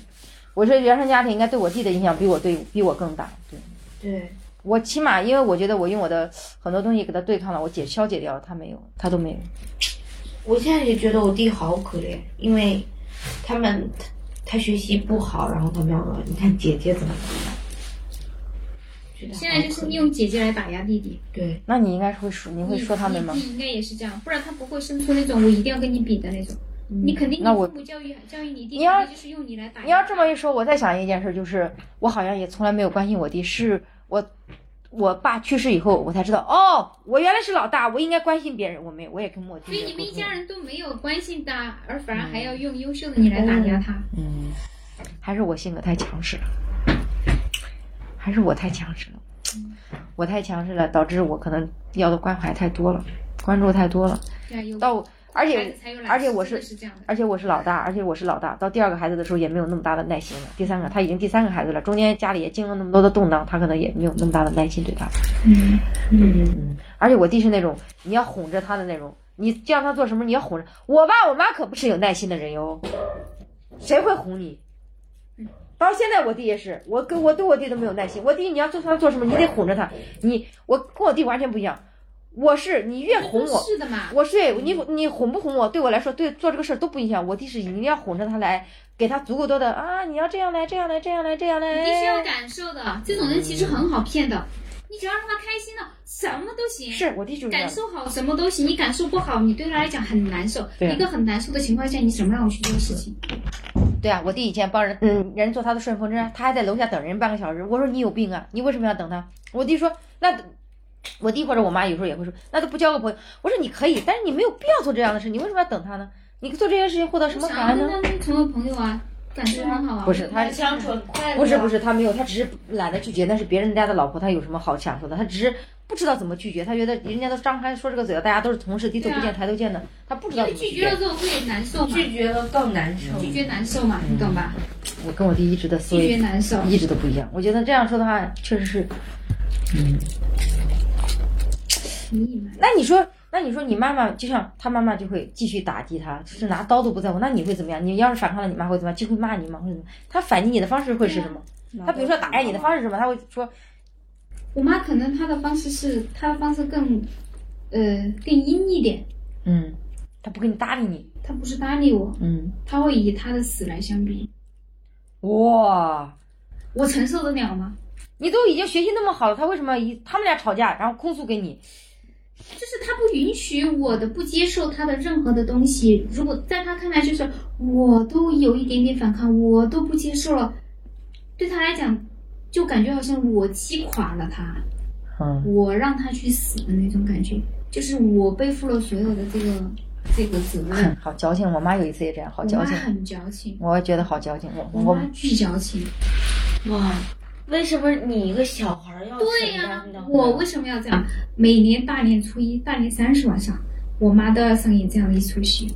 我说原生家庭应该对我弟的影响比我对比我更大。对对，我起码，因为我觉得我用我的很多东西给他对抗了，我解消解掉了，他没有，他都没有。我现在也觉得我弟好可怜，因为他们他他学习不好，然后他们要说你看姐姐怎么现在就是利用姐姐来打压弟弟。对那你应该是会说，你会说他们吗你？你应该也是这样，不然他不会生出那种我一定要跟你比的那种。你肯定那我父母教育教育你弟，你要就是用你来打压。你要这么一说，我再想一件事，就是我好像也从来没有关心我弟，是我我爸去世以后，我才知道，哦，我原来是老大，我应该关心别人，我没有，我也跟我弟。所以你们一家，人都没有关心他，而反而还要用优秀的你来打压他。嗯，还是我性格太强势了，还是我太强势了，我太强势了，导致我可能要的关怀太多了，关注太多了，到而且而且我是。而且我是老大，而且我是老大，到第二个孩子的时候也没有那么大的耐心了。第三个他已经第三个孩子了，中间家里也经历了那么多的动荡，他可能也没有那么大的耐心对他。嗯，嗯，而且我弟是那种你要哄着他的那种，你叫他做什么你要哄着。我爸我妈可不是有耐心的人哟，谁会哄你？到现在我弟也是，我跟我对我弟都没有耐心。我弟你要做他做什么，你得哄着他。你我跟我弟完全不一样，我是你越哄我，是的嘛，我是你你哄不哄我，对我来说对做这个事儿都不影响。我弟是一定要哄着他来，给他足够多的啊，你要这样来，这样来，这样来，这样来。你是要感受的，这种人其实很好骗的。你只要让他开心了，什么都行。是我弟就是感受好什么都行，你感受不好，你对他来讲很难受。对啊一个很难受的情况下，你怎么让我去做事情？对啊，我弟以前帮人，嗯，人坐他的顺风车，他还在楼下等人半个小时。我说你有病啊，你为什么要等他？我弟说那，我弟或者我妈有时候也会说，那都不交个朋友。我说你可以，但是你没有必要做这样的事，你为什么要等他呢？你做这件事情获得什么感恩呢？成为朋友啊，感觉很好啊。不是他相处很快乐。不是不是，他没有，他只是懒得拒绝，那是别人家的老婆，他有什么好享受的？他只是不知道怎么拒绝，他觉得人家都张开说这个嘴了，大家都是同事，低头不见抬头见的，他不知道怎么绝拒绝了。之后会难受吗，拒绝了更难受。拒绝难受嘛，你懂吧？我跟我弟一直的思拒绝维难受。一直都不一样，我觉得这样说的话，确实是。你那你说，那你说你妈妈就像他妈妈就会继续打击他，就是拿刀都不在乎，那你会怎么样？你要是反抗了，你妈会怎么样？就会骂你吗？会怎么样？他反击你的方式会是什么？他比如说打压你的方式是什么？他会说，我妈可能她的方式是她的方式更，呃，更阴一点。嗯，他不跟你搭理你，她不是搭理我，嗯，她会以她的死来相逼。哇，我承受得了吗？你都已经学习那么好了，他为什么一他们俩吵架，然后控诉给你？就是他不允许我的，不接受他的任何的东西。如果在他看来，就是我都有一点点反抗，我都不接受了，对他来讲，就感觉好像我击垮了他，嗯，我让他去死的那种感觉，就是我背负了所有的这个这个责任。好矫情。我妈有一次也这样，好矫情，妈很矫情，我也觉得好矫情。我我我妈巨矫情。哇，为什么你一个小孩要对呀？我为什么要这样？每年大年初一、大年三十晚上，我妈都要上演这样的一出戏。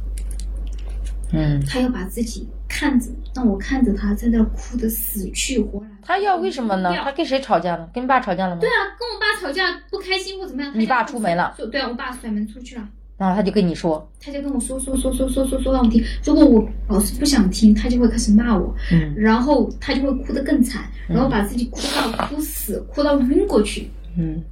嗯，她要把自己看着，让我看着她在那哭的死去活来。她要为什么呢？要他跟谁吵架了？跟你爸吵架了吗？对啊，跟我爸吵架不开心或怎么样，你爸出门了对啊，我爸甩门出去了。然后他就跟你说，他就跟我说说说说说说说让我听，如果我老是不想听，他就会开始骂我，嗯然后他就会哭得更惨，然后把自己哭到哭死，哭到晕过去，嗯，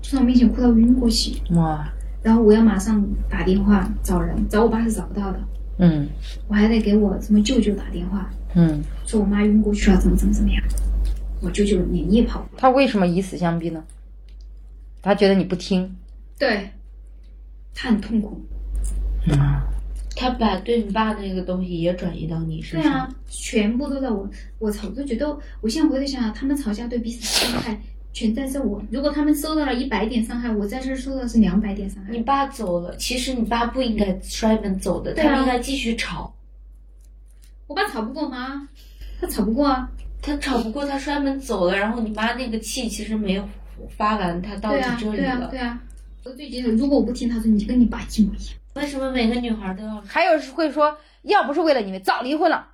就在我面前哭到晕过去，哇，然后我要马上打电话找人，找我爸是找不到的，嗯我还得给我什么舅舅打电话，嗯，说我妈晕过去了，怎么怎么怎么样，我舅舅连夜跑过来，他为什么以死相逼呢？他觉得你不听，对，他很痛苦，嗯，他把对你爸那个东西也转移到你身上。对啊，全部都在我，我操，我就觉得，我现在回头想想，他们吵架对彼此的伤害全在这我。如果他们受到了一百点伤害，我在这受到的是两百点伤害。你爸走了，其实你爸不应该摔门走的，啊他们应该继续吵。我爸吵不过妈，他吵不过啊。他吵不过，他摔门走了，然后你妈那个气其实没有发完，他到你对啊，对啊，这里了。对啊。我最记得，如果我不听他说，你就跟你爸一模一样。为什么每个女孩都要？还有是会说，要不是为了你们，早离婚了。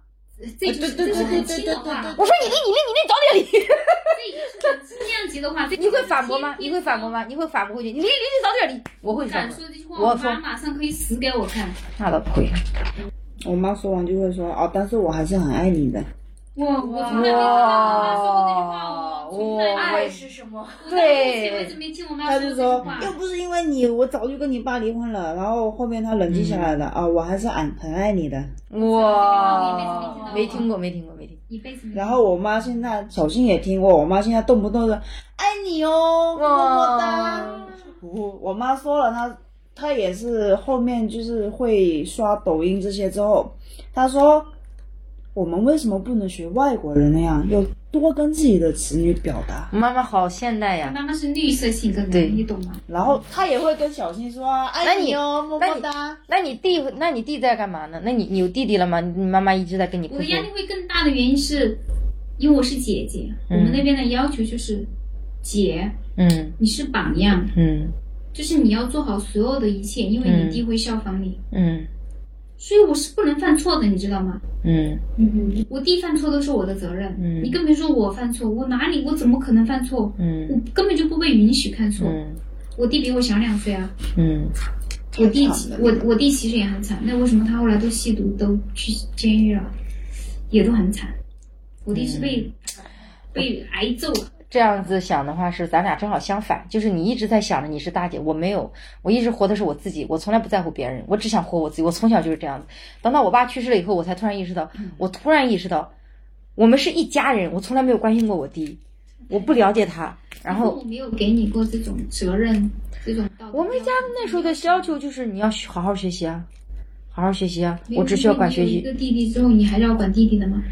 这就是这是很轻的话，我说你离你离你离，早点离。这就是级的话。你会反驳吗？你会反驳？吗？你会反驳回去？你离离就早点离。我会反驳，说我说我妈马上可以死给我看。那倒不会。我妈说完就会说哦，但是我还是很爱你的。我我从来没听到我妈说过那句话，我。爱是什么？我到目前为止没听我妈说过这句她就说话。又不是因为你，我早就跟你爸离婚了。然后后面他冷静下来了啊，我还是很很爱你的。哇，没听过，没听过，没听过。一辈子然后我妈现在小新也听过，我妈现在动不动的爱你哦，么么哒。我我妈说了，她她也是后面就是会刷抖音这些之后，她说我们为什么不能学外国人那样，要多跟自己的子女表达？妈妈好现代呀。妈妈是绿色性格的对，你懂吗？然后他也会跟小新说爱你哦，么么哒。那你弟，那你弟在干嘛呢？那你你有弟弟了吗？你妈妈一直在跟你哭诉。我的压力会更大的原因是，因为我是姐姐，我们那边的要求就是，姐，嗯你是榜样，嗯就是你要做好所有的一切，因为你弟会效仿你，嗯所以我是不能犯错的，你知道吗？嗯嗯我弟犯错都是我的责任，嗯你更别说我犯错，我哪里我怎么可能犯错？嗯我根本就不被允许看错。嗯我弟比我小两岁啊，嗯我弟我我弟其实也很惨，那为什么他后来都吸毒都去监狱了，也都很惨。我弟是被、被挨揍了。这样子想的话，是咱俩正好相反，就是你一直在想着你是大姐，我没有，我一直活的是我自己，我从来不在乎别人，我只想活我自己，我从小就是这样子。等到我爸去世了以后，我才突然意识到，我突然意识到，我们是一家人，我从来没有关心过我弟，我不了解他，然后没有给你过这种责任，这种。我们家那时候的要求就是你要好好学习啊，好好学习啊，我只需要管学习。弟弟之后，你还是要管弟弟的吗？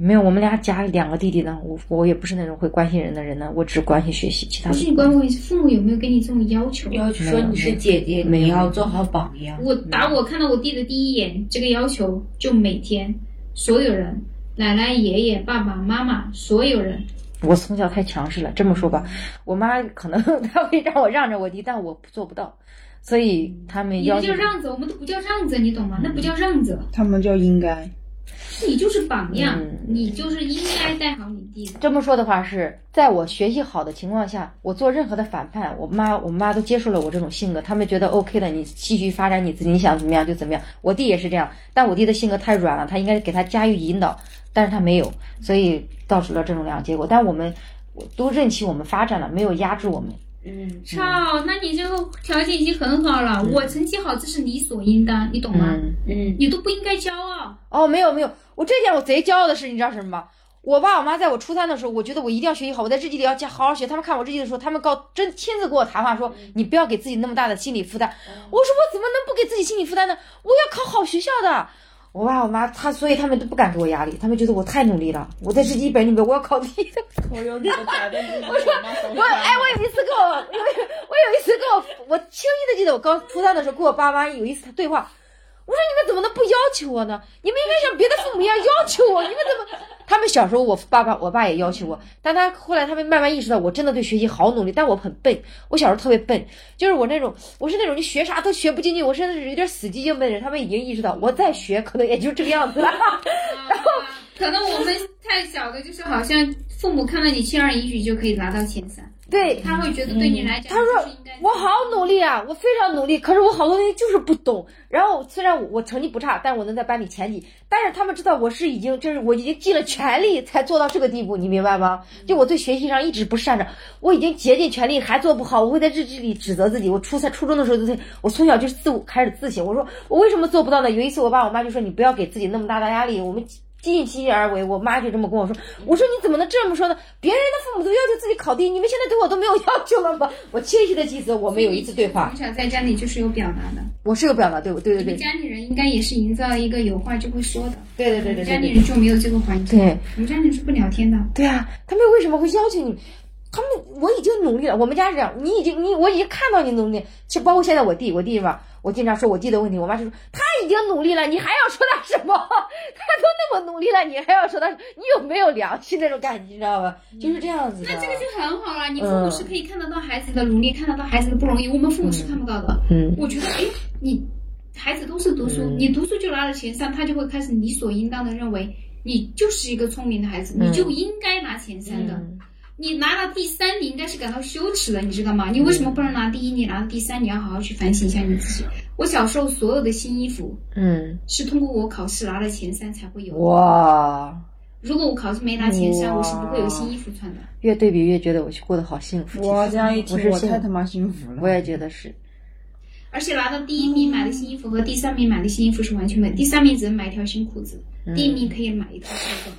没有，我们俩家两个弟弟呢，我我也不是那种会关心人的人呢，我只关心学习，其他不是你关问，是父母有没有给你这种要求？要求说你是姐姐，没有你要做好榜样。我打我看到我弟的第一眼，这个要求就每天所有人，奶奶、爷爷、爸爸妈妈，所有人，我从小太强势了，这么说吧，我妈可能 她会让我让着我弟，但我做不到，所以他们要求这叫让着，我们都不叫让着，你懂吗？那不叫让着，他们叫应该。你就是榜样，嗯你就是应该带好你弟的。这么说的话是在我学习好的情况下，我做任何的反叛，我妈我妈都接受了我这种性格，他们觉得 OK 的，你继续发展你自己，你想怎么样就怎么样。我弟也是这样，但我弟的性格太软了，他应该给他加以引导，但是他没有，所以导致了这种两个结果。但我们我都任其我们发展了，没有压制我们。嗯，操，那你这个条件已经很好了，我成绩好这是理所应当，你懂吗？嗯。嗯，你都不应该骄傲。哦，没有没有，我这点我贼骄傲的是，你知道什么吗？我爸我妈在我初三的时候，我觉得我一定要学习好，我在日记里要加好好学。他们看我日记的时候，他们告真亲自跟我谈话说，你不要给自己那么大的心理负担。我说我怎么能不给自己心理负担呢？我要考好学校的。我爸我妈他，所以他们都不敢给我压力，他们觉得我太努力了。我在日记本里面我要考第一的。我有你的改变，我我哎，我有一次跟我，我有我有一次跟我，我清晰的记得我刚初三的时候跟我爸妈有一次对话，我说你们怎么能不要求我呢？你们应该像别的父母一样要求我，你们怎么？他们小时候我爸爸我爸也要求我，但他后来他们慢慢意识到我真的对学习好努力，但我很笨，我小时候特别笨，就是我那种我是那种你学啥都学不进去，我甚至有点死记硬背的人，他们已经意识到我再学可能也就这个样子了。然 后可能我们太小的，就是好像父母看到你轻而易举就可以拿到前三，对，他会觉得对你来讲，他说我好努力啊，我非常努力，可是我好多东西就是不懂。然后虽然我我成绩不差，但我能在班里前几，但是他们知道我是已经就是我已经尽了全力才做到这个地步，你明白吗？就我对学习上一直不擅长，我已经竭尽全力还做不好，我会在日记里指责自己。我初三初中的时候就在，我从小就是自我开始自省，我说我为什么做不到呢？有一次我爸我妈就说你不要给自己那么大的压力，我们。尽心而为，我妈就这么跟我说。我说你怎么能这么说呢？别人的父母都要求自己考第一，你们现在对我都没有要求了吗？我清晰的记得我们有一次对话从，小在家里就是有表达的，我是有表达，对对对对对家里人应该也是营造一个有话就会说的，对对对对家里人就没有这个环境，对我们家里人是不聊天的。对啊！他们为什么会要求你？他们我已经努力了，我们家是这样，你已经你我已经看到你努力，就包括现在我弟，我弟吧，我经常说我弟的问题，我妈就说他已经努力了，你还要说他什么？他都那么努力了，你还要说他？你有没有良心那种感觉，你知道吧？就是这样子的。那这个就很好了，你父母是可以看得到孩子的努力，看得到孩子的不容易，我们父母是看不到的。嗯我觉得，哎，你孩子都是读书，你读书就拿了前三，他就会开始理所应当的认为你就是一个聪明的孩子，你就应该拿前三的。嗯你拿了第三，你应该是感到羞耻的，你知道吗？你为什么不能拿第一？你拿了第三，你要好好去反省一下你自己。我小时候所有的新衣服嗯，是通过我考试拿了前三才会有的。哇，如果我考试没拿前三，我是不会有新衣服穿的。越对比越觉得我过得好幸福。哇这样一听，我太他妈幸福了。我也觉得是。而且拿到第一名买的新衣服和第三名买的新衣服是完全没，第三名只能买一条新裤子，嗯第一名可以买一套西装。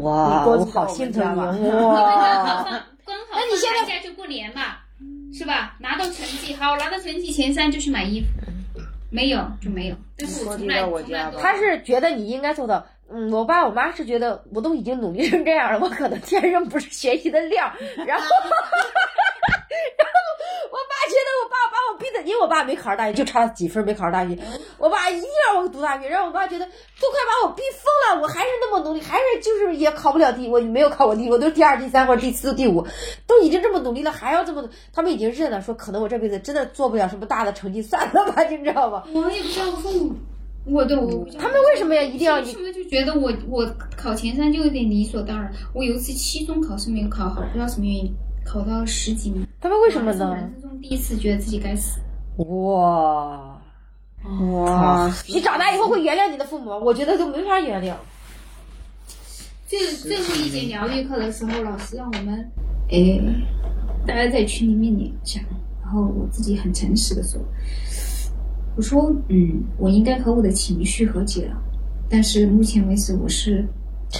哇，我好心疼你考 哇！上刚好那你现在就过年嘛，是吧？拿到成绩好，拿到成绩前三就去买衣服，没有就没有。但是我从来他是觉得你应该做到。嗯，我爸我妈是觉得我都已经努力成这样了，我可能天生不是学习的料。然后，然 后我爸觉得我爸把我逼的，因为我爸没考上大学，就差几分没考上大学。我爸一定让我读大学，然后我爸觉得都快把我逼疯了，我还是那么努力，还是就是也考不了第一，我没有考过第一，我都是第二、第三或者第四、第五，都已经这么努力了，还要这么努，他们已经认了，说可能我这辈子真的做不了什么大的成绩，算了吧，你知道吗？我也不知道我父母，我他们为什么要一定要你为什么就觉得我我考前三就有点理所当然？我有一次期中考试没有考好，不知道什么原因，考到十几名。他们为什么呢？人生中第一次觉得自己该死。哇，哇，你长大以后会原谅你的父母？我觉得都没法原谅。最最后一节疗愈课的时候，老师让我们，哎，大家在群里面里讲，然后我自己很诚实的说，我说，嗯，我应该和我的情绪和解了，但是目前为止我是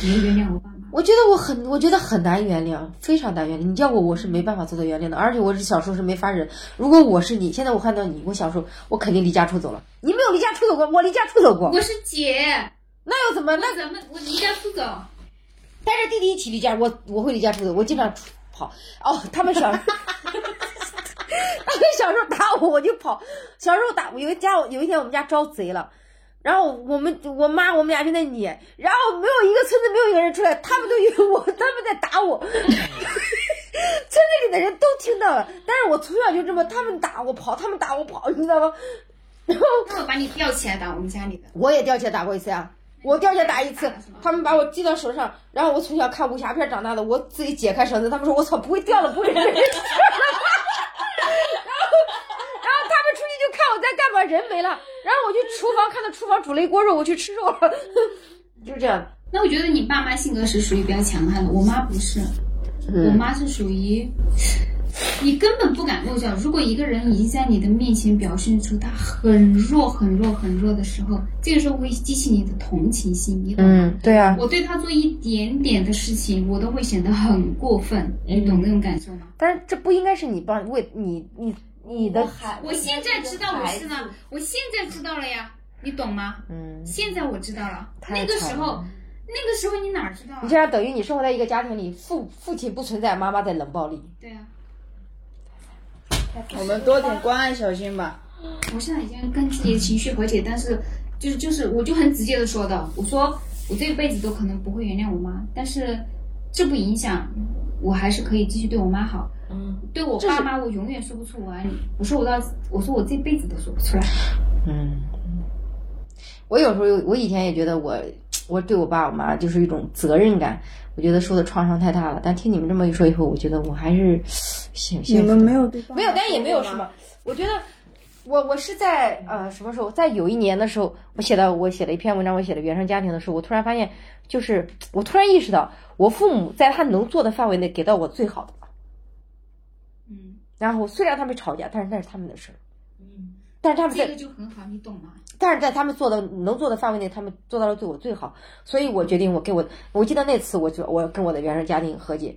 没有原谅我爸妈。我觉得我很，我觉得很难原谅，非常难原谅。你叫我，我是没办法做到原谅的。而且我是小时候是没法忍。如果我是你，现在我看到你，我小时候我肯定离家出走了。你没有离家出走过，我离家出走过。我是姐，那又怎么？那那咱们我离家出走，带着弟弟一起离家，我我会离家出走，我经常出跑。哦，他们小，他们小时候打我，我就跑。小时候打我，有一家有一天我们家招贼了，然后我们我妈我们俩就在撵，然后没有一个村子没有一个人出来，他们都以为我他们在打我。村子里的人都听到了，但是我从小就这么，他们打我跑，他们打我跑，你知道吗？然后那我把你吊起来打我们家里的。我也吊起来打过一次呀、我吊起来打一次，他们把我系到手上，然后我从小看武侠片长大的，我自己解开绳子，他们说我操不会掉了，不会 掉了。然后，然后他们出去就人没了，然后我去厨房看到厨房煮了一锅肉，我去吃肉了，就是这样。那我觉得你爸妈性格是属于比较强悍的，我妈不是，我妈是属于，你根本不敢跟我讲。如果一个人已经在你的面前表现出他很弱、很弱、很弱的时候，这个时候会激起你的同情心，你懂吗？嗯，对啊。我对他做一点点的事情，我都会显得很过分，你懂那种感受吗？但是这不应该是你帮为你你你的孩，我现在知道我是呢，我现在知道了呀，你懂吗？嗯，现在我知道了，那个时候，那个时候你哪知道啊？你这样等于你生活在一个家庭里，父父亲不存在，妈妈在冷暴力。对啊，我们多点关爱小心吧。我现在已经跟自己的情绪和解，但是就是就是，我就很直接的说的，我说我这一辈子都可能不会原谅我妈，但是这不影响我还是可以继续对我妈好。嗯，对我爸妈，我永远说不出我爱你。我说我到，我说我这辈子都说不出来。嗯，我有时候我以前也觉得我我对我爸我妈就是一种责任感，我觉得受的创伤太大了。但听你们这么一说以后，我觉得我还是幸你幸福的。们没有对没有，但也没有什么。我觉得我我是在呃什么时候，在有一年的时候，我写的我写了一篇文章，我写了原生家庭的时候，我突然发现，就是我突然意识到，我父母在他能做的范围内给到我最好的。嗯，然后虽然他们吵架，但是那是他们的事儿。嗯，但是他们在这个就很好，你懂吗？但是在他们做的能做的范围内，他们做到了对我最好，所以我决定我给我，我记得那次我就我跟我的原生家庭和解，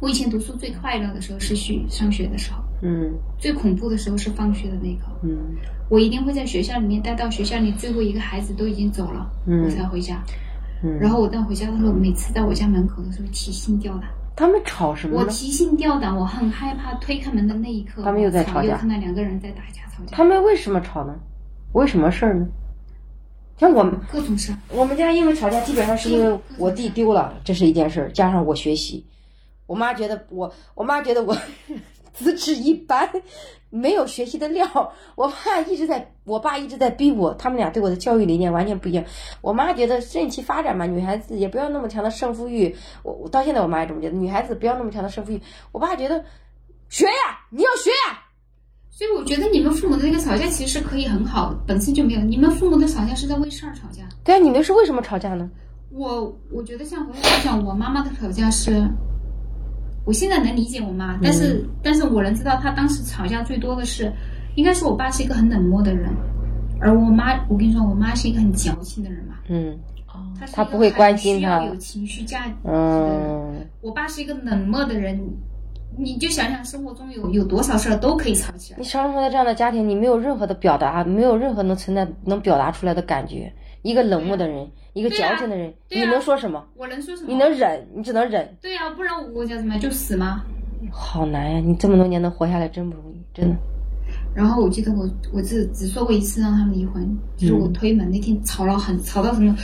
我以前读书最快乐的时候是去上学的时候，嗯最恐怖的时候是放学的那一刻。嗯我一定会在学校里面待到学校里最后一个孩子都已经走了，嗯我才回家。嗯。然后我到回家的时候，每次在我家门口的时候提心吊胆，他们吵什么？我提心吊胆，我很害怕推开门的那一刻，他们又在吵架又看到两个人在打架吵架，他们为什么吵呢？为什么事儿呢？像我们各种事儿。我们家因为吵架，基本上是因为我弟丢了，这是一件事儿，加上我学习，我妈觉得我，我妈觉得我资质一般，没有学习的料。我爸一直在，我爸一直在逼我，他们俩对我的教育理念完全不一样。我妈觉得任其发展嘛，女孩子也不要那么强的胜负欲。我我到现在我妈也这么觉得，女孩子不要那么强的胜负欲。我爸觉得学呀，你要学呀，所以我觉得你们父母的那个吵架其实可以很好，本身就没有。你们父母的吵架是在为事儿吵架。对啊，你们是为什么吵架呢？我我觉得像回来讲，我妈妈的吵架是，我现在能理解我妈，但是、但是我能知道她当时吵架最多的是，应该是我爸是一个很冷漠的人，而我妈，我跟你说，我妈是一个很矫情的人嘛，嗯她不会关心需要有情绪价值。嗯。我爸是一个冷漠的人，你就想想生活中有有多少事儿都可以吵起来你。生活在这样的家庭，你没有任何的表达，没有任何能存在能表达出来的感觉。一个冷漠的人，一个矫情的人，你能说什么？我能说什么？你能忍，你只能忍。对呀、不然我叫什么就死吗？好难呀！你这么多年能活下来，真不容易，真的。然后我记得我我只只说过一次让他们离婚，就是我推门那天吵了很吵到什么，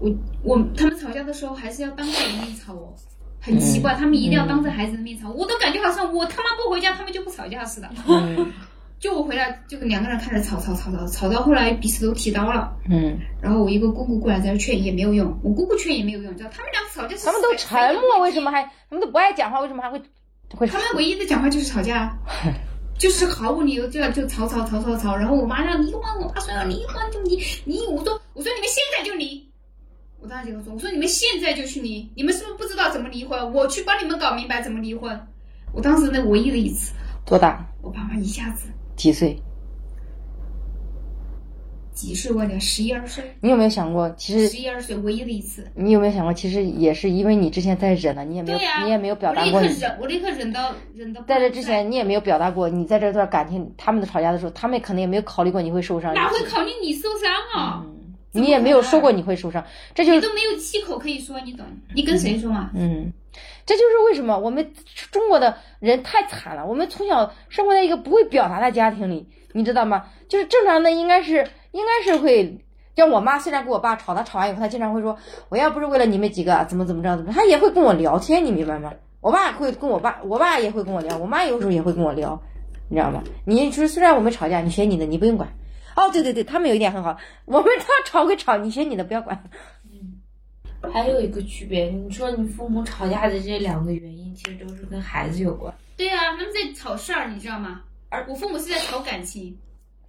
我我他们吵架的时候还是要当着我的面吵哦，很奇怪，他们一定要当着孩子的面吵，我都感觉好像我他妈不回家他们就不吵架似的。嗯就我回来就两个人开始吵吵吵吵吵到后来彼此都提刀了，嗯，然后我一个姑姑过来在这劝也没有用，我姑姑劝也没有用，你知道他们俩吵架是他们都沉默，为什么还他们都不爱讲话？为什么还会会？他们唯一的讲话就是吵架啊。就是毫无理由就要就吵吵吵吵吵，然后我妈让离婚，我爸说要离婚就离离，我说我说你们现在就离。我当时就说，我说你们现在就去离，你们是不是不知道怎么离婚？我去帮你们搞明白怎么离婚。我当时那唯一的一次，多大？我爸妈一下子几岁？几岁忘了，十一二岁，你有没有想过，其实十一二岁唯一的一次。你有没有想过，其实也是因为你之前在忍了，你也没有，你也没有表达过你。立刻忍，我立刻忍到忍到。在这之前，你也没有表达过，你在这段感情他们的吵架的时候，他们可能也没有考虑过你会受伤。哪会考虑你受伤啊？你也没有说过你会受伤，这就你是都没有气口可以说，你懂？你跟谁说嘛？嗯，这就是为什么我们中国的人太惨了。我们从小生活在一个不会表达的家庭里，你知道吗？就是正常的应该是应该是会。像我妈虽然跟我爸吵，她吵完以后，她经常会说：“我要不是为了你们几个，怎么怎么着怎么着。”她也会跟我聊天，你明白吗？我爸会跟我爸，我爸也会跟我聊，我妈有时候也会跟我聊，你知道吗？你就是虽然我们吵架，你学你的，你不用管。哦，对对对，他们有一点很好，我们他吵归吵，你学你的，不要管。还有一个区别，你说你父母吵架的这两个原因，其实都是跟孩子有关。对啊，他们在吵事儿，你知道吗？而我父母是在吵感情。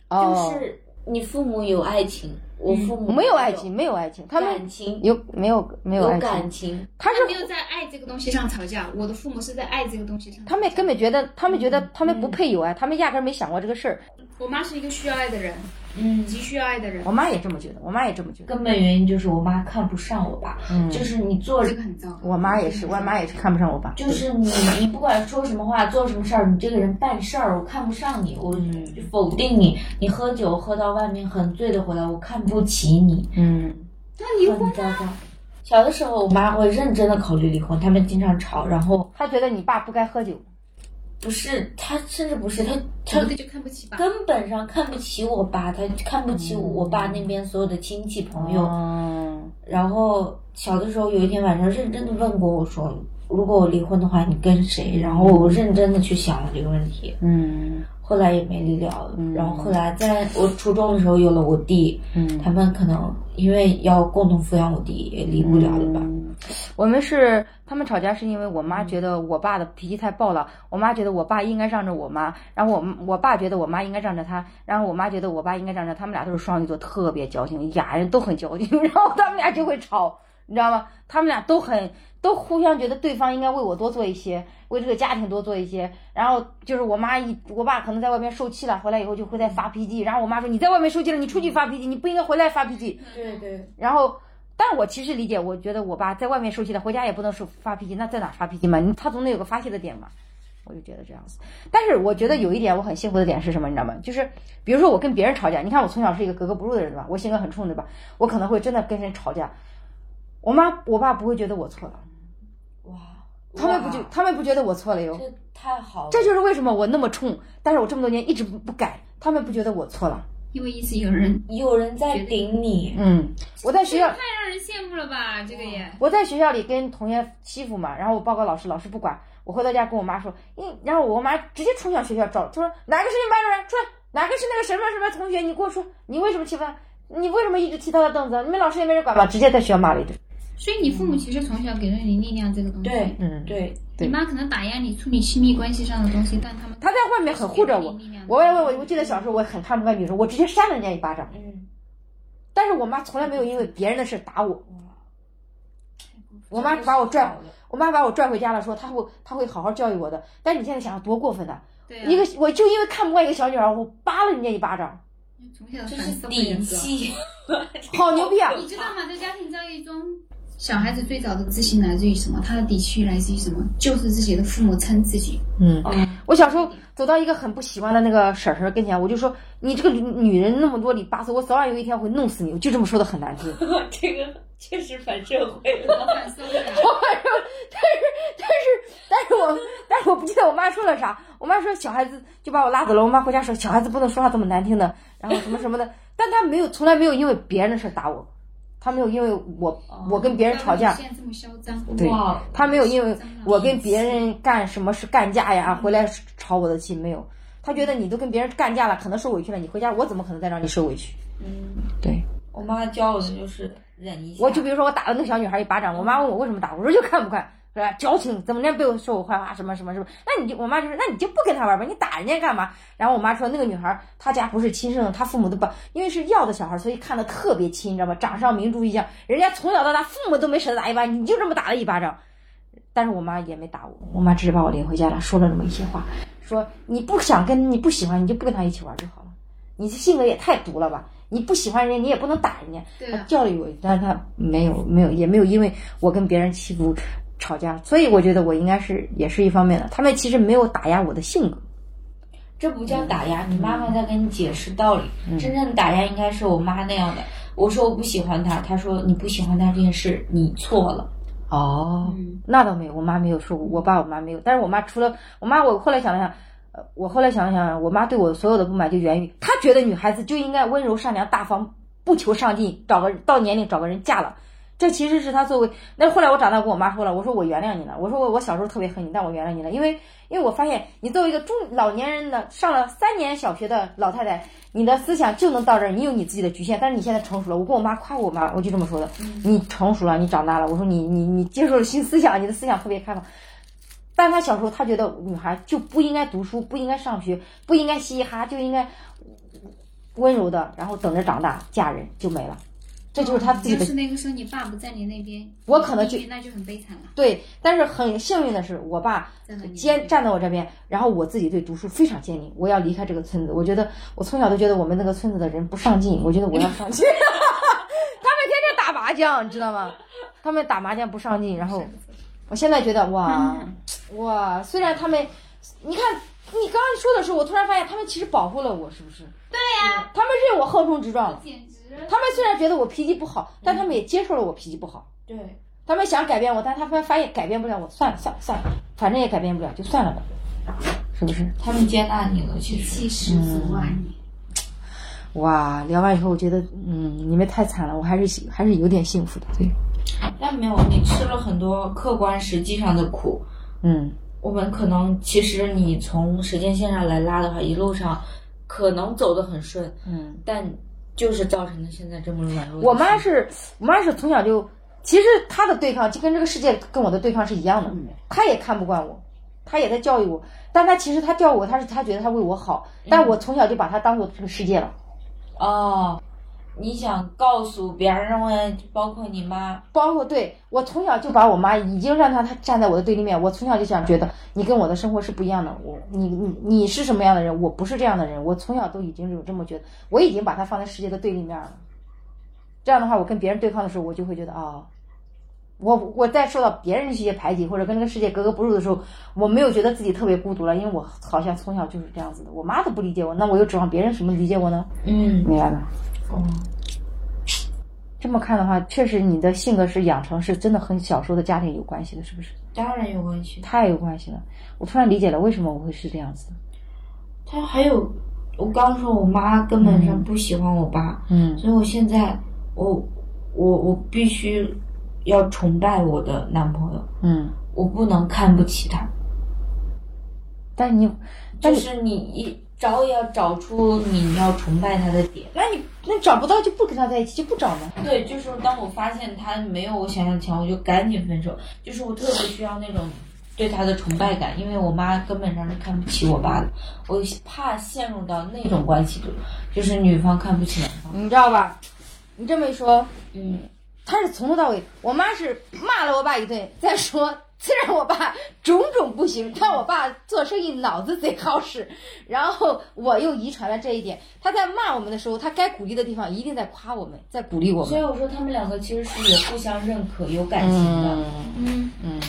哦，就是你父母有爱情，我父母没有爱情，没有爱情，他们感情有没有没有有爱情？感情，他是没有在爱这个东西上吵架，我的父母是在爱这个东西上吵架。他们根本觉得，他们觉得他们不配有爱，他们压根儿没想过这个事儿。我妈是一个需要爱的人，嗯，急需要爱的人我，妈也这么觉得，我妈也这么觉得。根本原因就是我妈看不上我爸，嗯就是你做这个很糟糕。我妈也是，我妈也是看不上我爸。就是你，你不管说什么话，做什么事儿，你这个人办事儿，我看不上你，我嗯否定你。你喝酒喝到外面很醉的回来，我看不起你，嗯，那离婚很糟糕。小的时候，我妈会认真的考虑离婚，他们经常吵，然后她觉得你爸不该喝酒。不是他，甚至不是他，他他的就看不起爸。根本上看不起我爸，他看不起我爸那边所有的亲戚朋友。嗯，然后小的时候有一天晚上认真的问过我说，如果我离婚的话，你跟谁？然后我认真的去想了这个问题，嗯后来也没离了。然后后来在我初中的时候有了我弟，嗯他们可能因为要共同抚养我弟，也离不了了吧。我们是他们吵架是因为我妈觉得我爸的脾气太暴了，我妈觉得我爸应该让着我妈，然后我我爸觉得我妈应该让着他，然后我妈觉得我爸应该让着他们俩都是双鱼座，特别矫情，俩人都很矫情，然后他们俩就会吵，你知道吗？他们俩都很都互相觉得对方应该为我多做一些，为这个家庭多做一些，然后就是我妈一我爸可能在外面受气了，回来以后就会在发脾气，然后我妈说你在外面受气了，你出去发脾气，你不应该回来发脾气，对对，然后，但是我其实理解，我觉得我爸在外面受气了，回家也不能受发脾气，那在哪发脾气嘛？你他总得有个发泄的点嘛。我就觉得这样子。但是我觉得有一点我很幸福的点是什么，你知道吗？就是比如说我跟别人吵架，你看我从小是一个格格不入的人对吧？我性格很冲对吧？我可能会真的跟人吵架，我妈我爸不会觉得我错了，哇，他们不觉他们不觉得我错了哟。这太好了，这就是为什么我那么冲，但是我这么多年一直不不改，他们不觉得我错了。因为一直有人，有人在顶你，嗯，我在学校太让人羡慕了吧？这个也，我在学校里跟同学欺负嘛，然后我报告老师，老师不管，我回到家跟我妈说，嗯然后我妈直接冲向学校找，她说哪个是你们班主任，出来，哪个是那个什么什么同学，你给我说，你为什么欺负他？你为什么一直踢他的凳子？你们老师也没人管吧？直接在学校骂了一顿。所以你父母其实从小给了你力量这个东西。对，嗯，对，你妈可能打压你处理亲密关系上的东西，但他们他在外面很护着我。我我我我记得小时候我很看不惯女生，我直接扇了人家一巴掌。嗯，但是我妈从来没有因为别人的事打我。我妈把我拽，我妈把我拽回家了，说她会她会好好教育我的。但是你现在想想多过分呐！对啊一个我就因为看不惯一个小女孩，我扒了人家一巴掌，从小这是底。气，好牛逼啊！你知道吗？在家庭教育中，小孩子最早的自信来自于什么？他的底气来自于什么？就是自己的父母撑自己。嗯，嗯，我小时候走到一个很不喜欢的那个婶婶跟前，我就说：“你这个女人那么多里八嗦，我早晚有一天会弄死你。”我就这么说的很难听。这个确实反社会了。反社会啊！但是我但是我不记得我妈说了啥。我妈说小孩子就把我拉走了。我妈回家说小孩子不能说话这么难听的，然后什么什么的。但她没有从来没有因为别人的事打我，她没有因为我我跟别人吵架，现在这么嚣张，对哇，她没有因为我跟别人干什么事干架呀，回来吵我的气没有。他觉得你都跟别人干架了，可能受委屈了，你回家我怎么可能再让你受委屈？嗯，对。我妈教我的就是忍一下。我就比如说我打了那个小女孩一巴掌，我妈问我为什么打，我说就看不惯，是吧？矫情，怎么能背后说我坏话，什么什么什么？那你就我妈就说，那你就不跟他玩吧，你打人家干嘛？然后我妈说，那个女孩她家不是亲生的，她父母都不，因为是要的小孩，所以看的特别亲，你知道吗？掌上明珠一样，人家从小到大父母都没舍得打一巴，你就这么打了一巴掌。但是我妈也没打我，我妈只是把我领回家了，说了那么一些话，说你不想跟你不喜欢，你就不跟他一起玩就好了。你这性格也太毒了吧！你不喜欢人家，你也不能打人家。他对啊，教育我，但是他没有没有也没有因为我跟别人欺负吵架，所以我觉得我应该是也是一方面的。他们其实没有打压我的性格，这不叫打压，你妈妈在跟你解释道理。嗯真正的打压应该是我妈那样的。我说我不喜欢他，她说你不喜欢他这件事你错了。哦，嗯那倒没有，我妈没有说，我爸我妈没有。但是我妈除了我妈，我后来想了想，呃，我后来想了想，我妈对我所有的不满就源于她觉得女孩子就应该温柔善良大方，不求上进，找个到年龄找个人嫁了。这其实是他作为。那后来我长大跟我妈说了，我说我原谅你了，我说我我小时候特别恨你，但我原谅你了，因为因为我发现你作为一个中老年人的上了三年小学的老太太，你的思想就能到这儿，你有你自己的局限，但是你现在成熟了。我跟我妈夸我妈，我就这么说的，你成熟了，你长大了。我说你你你接受了新思想，你的思想特别开放。但他小时候，他觉得女孩就不应该读书，不应该上学，不应该嘻嘻哈，就应该温柔的，然后等着长大嫁人就没了。这就是他自己的要是那个时候你爸不在你那边，我可能就那就很悲惨了。对，但是很幸运的是，我爸坚站在我这边，然后我自己对读书非常坚定，我要离开这个村子。我觉得我从小都觉得我们那个村子的人不上进，我觉得我要上进。他们天天打麻将，你知道吗？他们打麻将不上进，然后我现在觉得哇 哇，虽然他们，你看你刚刚说的时候，我突然发现他们其实保护了我，是不是？对呀、他们认我横冲直撞了。简直他们虽然觉得我脾气不好，但他们也接受了我脾气不好。对，他们想改变我，但他们发现改变不了我，算了算了算了，反正也改变不了，就算了吧，是不是？他们接纳你了，其实。气十足啊！你哇，聊完以后，我觉得，嗯，你们太惨了，我还是还是有点幸福的，对，但没有，你吃了很多客观实际上的苦。嗯，我们可能其实你从时间线上来拉的话，一路上可能走得很顺，嗯，但就是造成了现在这么软弱我妈是，我妈是从小就，其实她的对抗就跟这个世界跟我的对抗是一样的，她也看不惯我，她也在教育我，但她其实她教育我，她是她觉得她为我好，但我从小就把她当做这个世界了。哦，你想告诉别人，认为包括你妈，包括对我从小就把我妈已经让她她站在我的对立面，我从小就想觉得你跟我的生活是不一样的，我你你你是什么样的人，我不是这样的人，我从小都已经有这么觉得，我已经把她放在世界的对立面了。这样的话，我跟别人对抗的时候，我就会觉得啊、我我在受到别人一些排挤或者跟这个世界格格不入的时候，我没有觉得自己特别孤独了，因为我好像从小就是这样子的，我妈都不理解我，那我又指望别人什么理解我呢？嗯，明白吗？哦，这么看的话，确实你的性格是养成是真的和小时候的家庭有关系的，是不是？当然有关系。太有关系了。我突然理解了为什么我会是这样子。他还有，我刚说我妈根本上不喜欢我爸，嗯所以我现在我我我必须要崇拜我的男朋友，嗯，我不能看不起他。但你，但，就是你一找也要找出你要崇拜他的点。那你那找不到就不跟他在一起，就不找嘛。对，就是当我发现他没有我想象强，我就赶紧分手。就是我特别需要那种对他的崇拜感，因为我妈根本上是看不起我爸的，我怕陷入到那种关系中，就是女方看不起男方。你知道吧？你这么一说，嗯，他是从头到尾，我妈是骂了我爸一顿，再说虽然我爸种种不行，但我爸做生意脑子贼好使，然后我又遗传了这一点。他在骂我们的时候，他该鼓励的地方一定在夸我们，在鼓励我们。所以我说他们两个其实是有互相认可、有感情的。嗯，嗯，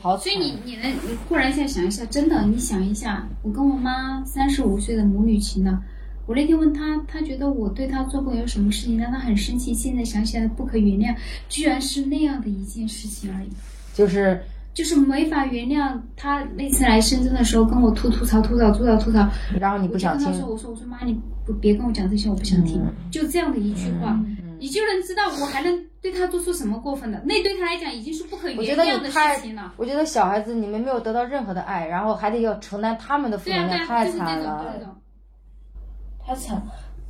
好，所以你你能你忽然现在想一下，真的，你想一下，我跟我妈三十五岁的母女情呢。我那天问他，他觉得我对他做过有什么事情让他很生气，现在想起来不可原谅，居然是那样的一件事情而已。就是就是没法原谅他那次来深圳的时候跟我吐吐槽吐槽吐槽吐槽，然后你不想听。我跟他说，我说我说妈，你不别跟我讲这些，我不想听，就这样的一句话，你就能知道我还能对他做出什么过分的，那对他来讲已经是不可原谅的事情了。，我觉得小孩子你们没有得到任何的爱，然后还得要承担他们的负能量，太就是这种惨了这。种。他惨，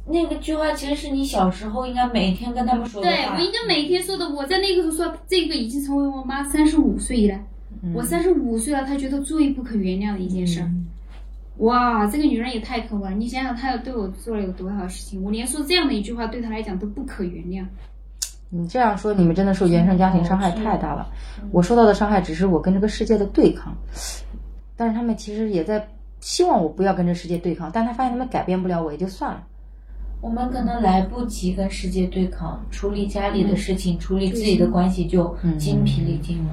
那个句话其实是你小时候应该每天跟他们说的。对我应该每天说的，我在那个时候说这个已经成为我妈三十五岁了，嗯我三十五岁了，她觉得最不可原谅的一件事。嗯哇，这个女人也太可恶了！你想想，她要对我做了有多少事情，我连说这样的一句话对她来讲都不可原谅。你这样说，你们真的受原生家庭伤害太大了。我受到的伤害只是我跟这个世界的对抗，但是他们其实也在希望我不要跟这世界对抗，但他发现他们改变不了我，也就算了。我们可能来不及跟世界对抗，处理家里的事情，处理自己的关系就精疲力尽了。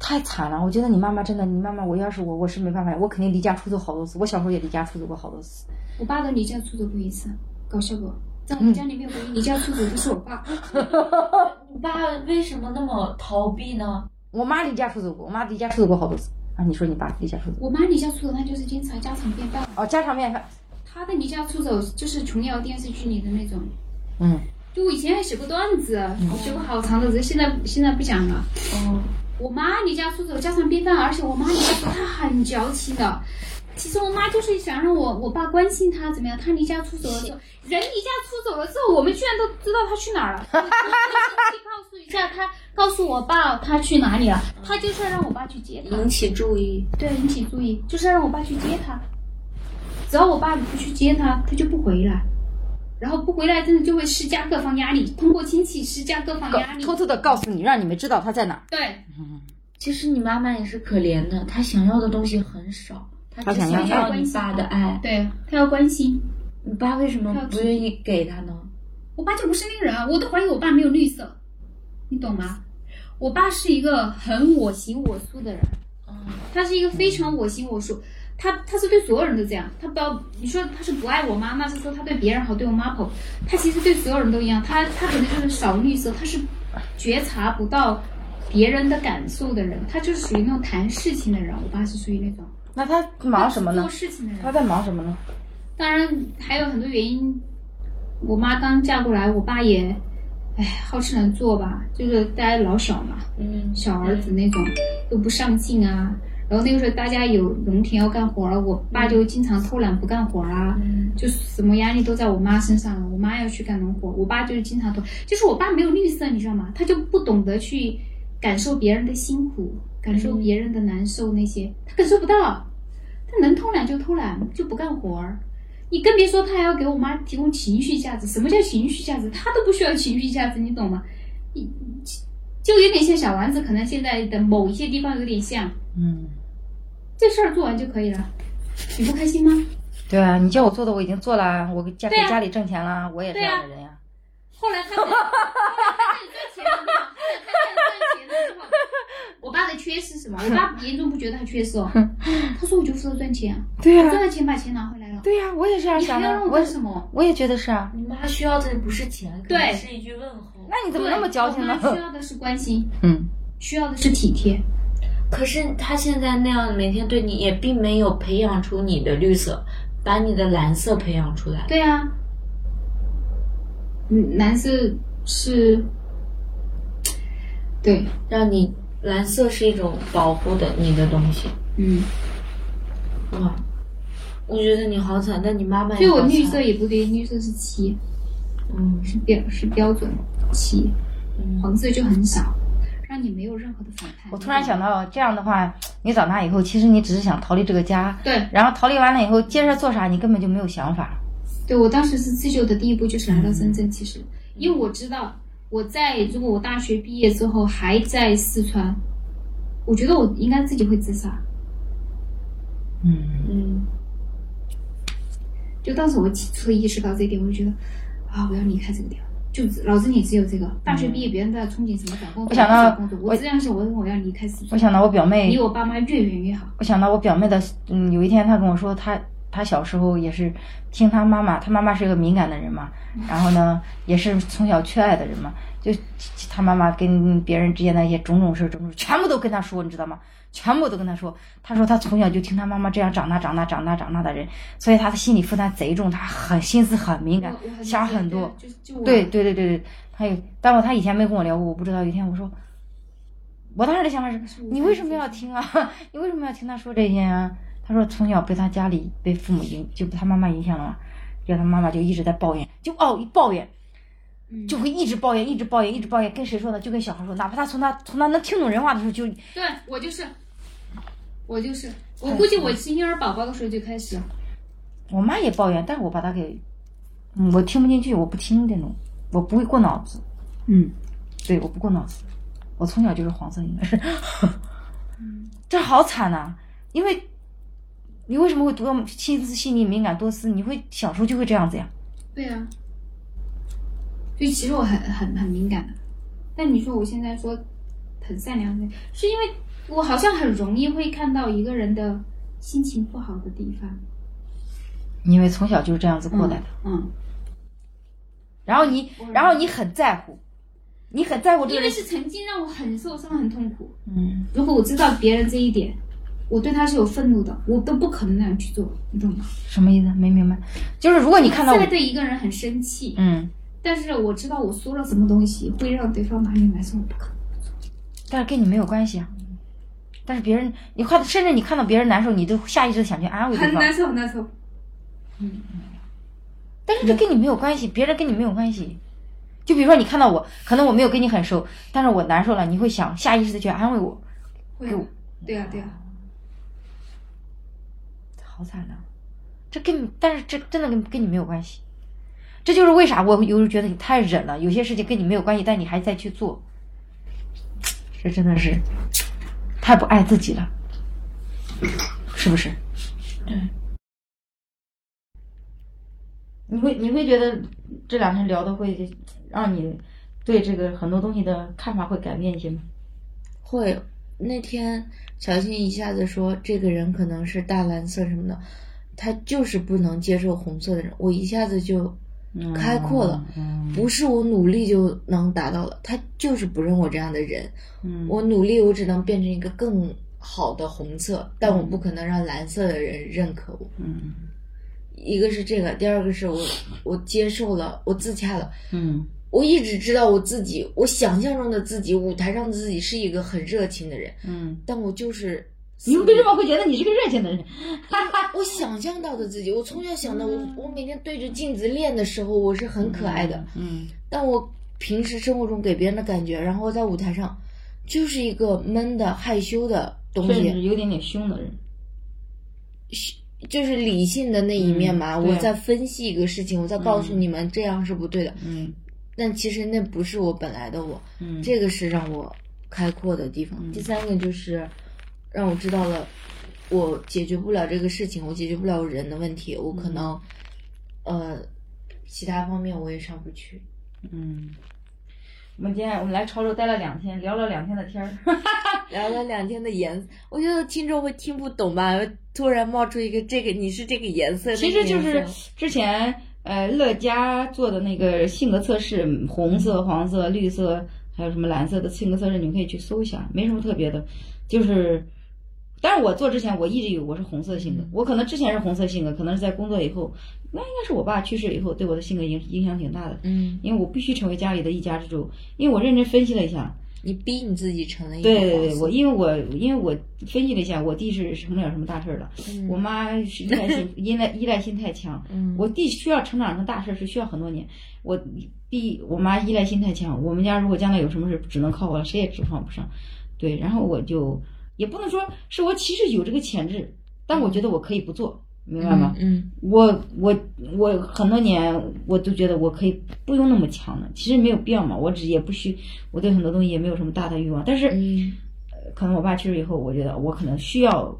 太惨了！我觉得你妈妈真的，你妈妈，我要是我，我是没办法，我肯定离家出走好多次。我小时候也离家出走过好多次。我爸都离家出走过一次，搞笑不？在我们家里面，唯一离家出走就是我爸。你爸为什么那么逃避呢？我妈离家出走过，我妈离家出走过好多次啊！你说你爸离家出走？我妈离家出走，那就是经常家常便饭。哦，家常便饭。她的离家出走就是琼瑶电视剧里的那种。嗯，就我以前还写过段子，我写过好长的，只是现在现在不讲了。哦，我妈离家出走，家常便饭，而且我妈离家出走，她很矫情的。其实我妈就是想让我我爸关心她怎么样。她离家出走了之后，人离家出走了之后，我们居然都知道她去哪儿了。我可以告诉一下她，告诉我爸她去哪里了。她就是要让我爸去接她，引起注意。对，引起注意，就是要让我爸去接她。只要我爸不去接她，她就不回来。然后不回来，真的就会施加各方压力，通过亲戚施加各方压力。偷偷的告诉你，让你们知道她在哪儿。对，其实你妈妈也是可怜的，她想要的东西很少，她只想要要你爸的爱。对他要关心。你爸为什么不愿意给他呢？我爸就不是那个人啊，我都怀疑我爸没有绿色，你懂吗？我爸是一个很我行我素的人，嗯，他是一个非常我行我素，他他是对所有人都这样，他不要你说他是不爱我妈，那是说他对别人好，对我妈好，他其实对所有人都一样，他他可能就是少绿色，他是觉察不到别人的感受的人，他就是属于那种谈事情的人，我爸是属于那种那他忙什么呢做？事情的人，他在忙什么呢？当然还有很多原因。我妈刚嫁过来，我爸也，哎，好吃懒做吧，就是大家老小嘛，嗯，小儿子那种又不上进啊。然后那个时候大家有农田要干活了，我爸就经常偷懒不干活啊，嗯就什么压力都在我妈身上了。我妈要去干农活，我爸就是经常偷，就是我爸没有绿色，你知道吗？他就不懂得去感受别人的辛苦，感受别人的难受那些，他感受不到。他能偷懒就偷懒，就不干活儿。你更别说他还要给我妈提供情绪价值。什么叫情绪价值？他都不需要情绪价值，你懂吗？你就有点像小丸子，可能现在的某一些地方有点像。嗯，这事儿做完就可以了，你不开心吗？对啊，你叫我做的我已经做了，我给家给家里挣钱了，我也这样的人呀。后来他 后来他开始赚钱了嘛，后来他开始赚钱了之后，我爸的缺失是什么？我爸 严重不觉得他缺失哦，他说我就负责赚钱啊，对呀、我赚了钱把钱拿回来了，对呀、我也这样想的你还要让，我什么？我也觉得是啊。你妈需要的不是钱，对是一句问候。那你怎么那么矫情呢？我妈需要的是关心，嗯，需要的是体贴。可是他现在那样每天对你，也并没有培养出你的绿色，把你的蓝色培养出来。对啊，嗯，蓝色是，对，让你蓝色是一种保护的你的东西。嗯，哇，我觉得你好惨，但你妈妈所以也好惨。我绿色也不对，绿色是七，嗯。是标是标准七，嗯。黄色就很少，让你没有任何的反叛。我突然想到，这样的话，你长大以后，其实你只是想逃离这个家，对。然后逃离完了以后，接着做啥，你根本就没有想法。对，我当时是自救的第一步就是来到深嗯。圳，其实。因为我知道我在如果我大学毕业之后还在四川，我觉得我应该自己会自杀。嗯，嗯就当时我起初意识到这一点，我就觉得啊，我要离开这个地方。就脑子里只有这个，大学毕业别人都在憧憬什么找工作，我想到工作，我这样想，我我要离开四川，我想到我表妹离，我爸妈越远越好。我想到我表妹的，嗯，有一天她跟我说，她她小时候也是听他妈妈，他妈妈是一个敏感的人嘛，然后呢，也是从小缺爱的人嘛，就他妈妈跟别人之间的一些种种事、种种，全部都跟他说，你知道吗？全部都跟他说。他说他从小就听他妈妈这样长大、长大、长大、长大的人，所以他的心理负担贼重，他很心思很敏感想很多。对，对对对对对，他有，但我他以前没跟我聊过，我不知道。有一天我说，我当时的想法是，你为什么要听啊？你为什么要听他说这些啊？他说从小被他家里被父母影，就被他妈妈影响了嘛，然后他妈妈就一直在抱怨，就哦一抱怨，嗯就会一直抱怨，一直抱怨，一直抱怨。跟谁说呢？就跟小孩说，哪怕他从他从他能听懂人话的时候就，对我就是，我就是，我估计我是婴儿宝宝的时候就开始。我妈也抱怨，但是我把她给，嗯，我听不进去，我不听这种，我不会过脑子。嗯，对，我不过脑子，我从小就是黄色，应该是，这好惨呐、因为你为什么会读到心思细腻、敏感多思？你会小时候就会这样子呀？对啊，所以其实我很很很敏感的，但你说我现在说很善良的，是因为我好像很容易会看到一个人的心情不好的地方。因为从小就是这样子过来的，嗯，然后你，然后你很在乎，你很在乎这个人，因为是曾经让我很受伤、很痛苦。嗯，如果我知道别人这一点，我对他是有愤怒的，我都不可能那样去做，你懂吗？什么意思？没明白？就是如果你看到我，现在对一个人很生气，嗯，但是我知道我说了什么东西会让对方哪里难受，我不可能。但是跟你没有关系啊。但是别人，你看，甚至你看到别人难受，你都下意识的想去安慰对方。很难受，很难受。嗯但是这跟你没有关系，别人跟你没有关系。就比如说你看到我，可能我没有跟你很熟，但是我难受了，你会想下意识的去安慰我，会啊，对啊，对啊。好惨呐、这跟你，但是这真的跟跟你没有关系。这就是为啥我有时候觉得你太忍了，有些事情跟你没有关系，但你还在去做，这真的是太不爱自己了，是不是？对。你会你会觉得这两天聊的会让你对这个很多东西的看法会改变一些吗？会。那天小新一下子说这个人可能是大蓝色什么的，他就是不能接受红色的人，我一下子就开阔了，嗯不是我努力就能达到了，他就是不认我这样的人，嗯我努力我只能变成一个更好的红色，但我不可能让蓝色的人认可我。嗯一个是这个，第二个是我我接受了，我自洽了。嗯我一直知道我自己，我想象中的自己，舞台上的自己是一个很热情的人，嗯，但我就是你们为什么会觉得你是个热情的人？我想象到的自己，我从小想到我，我每天对着镜子练的时候，我是很可爱的，嗯但我平时生活中给别人的感觉，然后在舞台上就是一个闷的、害羞的东甚至西，有点点凶的人。就是理性的那一面嘛。嗯我在分析一个事情，我在告诉你们这样是不对的，嗯但其实那不是我本来的我。嗯这个是让我开阔的地方。第三个就是让我知道了，我解决不了这个事情，我解决不了人的问题，我可能，呃，其他方面我也上不去。嗯。我们今天我们来潮州待了两天，聊了两天的天儿。聊了两天的颜色，我觉得听众会听不懂吧？突然冒出一个这个，你是这个颜色，其实就是之前呃乐嘉做的那个性格测试，红色、黄色、绿色，还有什么蓝色的性格测试，你们可以去搜一下，没什么特别的，就是。但是我做之前，我一直以为我是红色性格，我可能之前是红色性格，可能是在工作以后，那应该是我爸去世以后对我的性格影影响挺大的。嗯，因为我必须成为家里的一家之主，因为我认真分析了一下，你逼你自己成了一个对对对，我因为我因为我分析了一下，我弟是成不了什么大事儿的，我妈是依赖性 依赖依赖性太强，嗯。我弟需要成长成大事儿是需要很多年，我弟我妈依赖性太强，我们家如果将来有什么事，只能靠我了，谁也指望不上，对，然后我就也不能说是我其实有这个潜质，但我觉得我可以不做，明白吗？嗯我我我很多年我都觉得我可以不用那么强的，其实没有必要嘛，我只也不需我对很多东西也没有什么大的欲望，但是、嗯呃可能我爸去世以后，我觉得我可能需要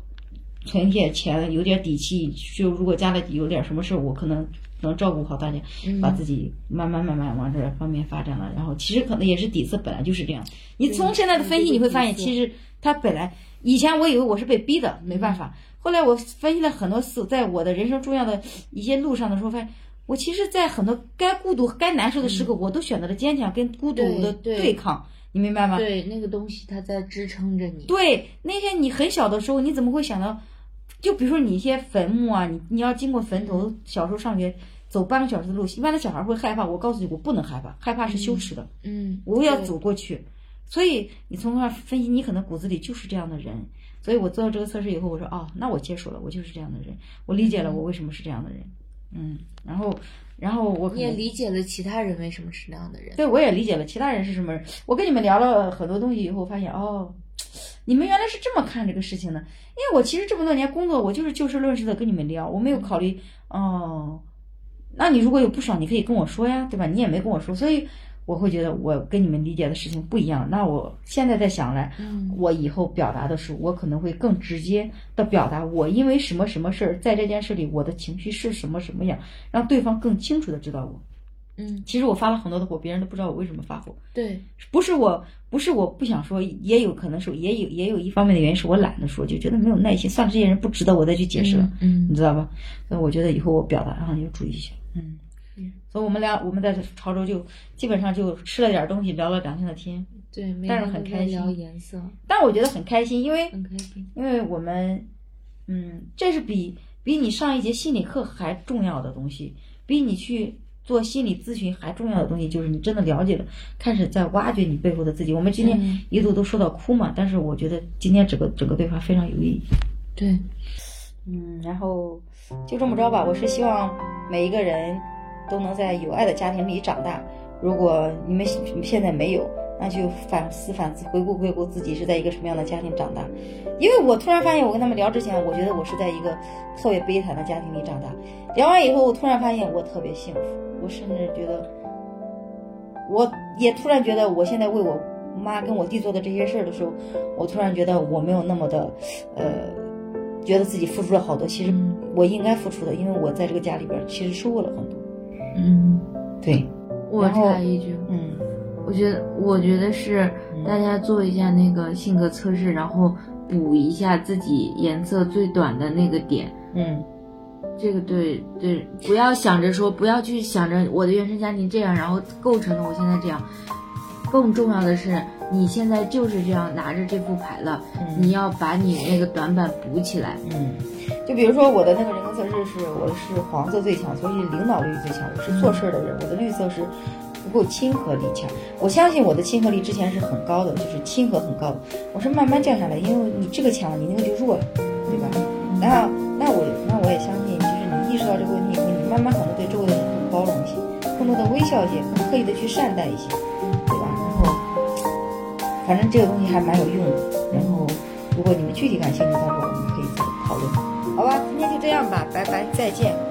存一些钱，有点底气，就如果家里有点什么事，我可能能照顾好大家，嗯把自己慢慢慢慢往这方面发展了。然后其实可能也是底子本来就是这样，你从现在的分析你会发现，其实他本来以前我以为我是被逼的，没办法。后来我分析了很多次，在我的人生重要的一些路上的时候，发现我其实，在很多该孤独、该难受的时刻，我都选择了坚强跟孤独的对抗。你明白吗？对，那个东西它在支撑着你。对，那天你很小的时候，你怎么会想到？就比如说你一些坟墓啊，你你要经过坟头，小时候上学走半个小时的路，一般的小孩会害怕。我告诉你，我不能害怕，害怕是羞耻的，嗯，我要走过去。所以你从那分析，你可能骨子里就是这样的人。所以我做了这个测试以后，我说哦，那我接受了，我就是这样的人，我理解了我为什么是这样的人。嗯，然后然后我你也理解了其他人为什么是那样的人。对，我也理解了其他人是什么人。我跟你们聊了很多东西以后，发现哦，你们原来是这么看这个事情的。因为我其实这么多年工作，我就是就事论事的跟你们聊，我没有考虑哦，那你如果有不爽，你可以跟我说呀，对吧？你也没跟我说，所以我会觉得我跟你们理解的事情不一样。那我现在在想来，嗯我以后表达的时候，我可能会更直接的表达我因为什么什么事儿，在这件事里我的情绪是什么什么样，让对方更清楚的知道我。嗯，其实我发了很多的火，别人都不知道我为什么发火。对，不是我，不是我不想说，也有可能是也有也有一方面的原因是我懒得说，就觉得没有耐心，算了，这些人不值得我再去解释了，嗯你知道吧？所以我觉得以后我表达上要注意一下，嗯。所以我们俩我们在潮州就基本上就吃了点东西，聊了两天的天，对，但是很开心聊颜色，但我觉得很开心，因为很开心。因为我们，嗯，这是比比你上一节心理课还重要的东西，比你去做心理咨询还重要的东西，就是你真的了解了，开始在挖掘你背后的自己。我们今天嗯一度都说到哭嘛，但是我觉得今天整个整个对话非常有意义。对，嗯，然后就这么着吧。我是希望每一个人都能在有爱的家庭里长大。如果你们现在没有，那就反思反思，回顾回顾自己是在一个什么样的家庭长大。因为我突然发现，我跟他们聊之前，我觉得我是在一个特别悲惨的家庭里长大。聊完以后，我突然发现我特别幸福，我甚至觉得，我也突然觉得，我现在为我妈跟我弟做的这些事儿的时候，我突然觉得我没有那么的，呃，觉得自己付出了好多。其实我应该付出的，因为我在这个家里边其实收获了很多。嗯，对，我插一句，嗯我觉得，我觉得是大家做一下那个性格测试，然后补一下自己颜色最短的那个点。嗯这个对对，不要想着说，不要去想着我的原生家庭这样，然后构成了我现在这样。更重要的是，你现在就是这样拿着这副牌了，嗯你要把你那个短板补起来。嗯，就比如说我的那个人格测试是我是黄色最强，所以领导力最强。我是做事儿的人，我的绿色是不够亲和力强。我相信我的亲和力之前是很高的，就是亲和很高的。我是慢慢降下来，因为你这个强，你那个就弱了，对吧？那那我那我也相信，就是你意识到这个问题以后，你慢慢可能对周围的人更包容一些，更多的微笑一些，更刻意的去善待一些，对吧？然后反正这个东西还蛮有用的。然后如果你们具体感兴趣，到时候我们可以再讨论。好吧，今天就这样吧，拜拜，再见。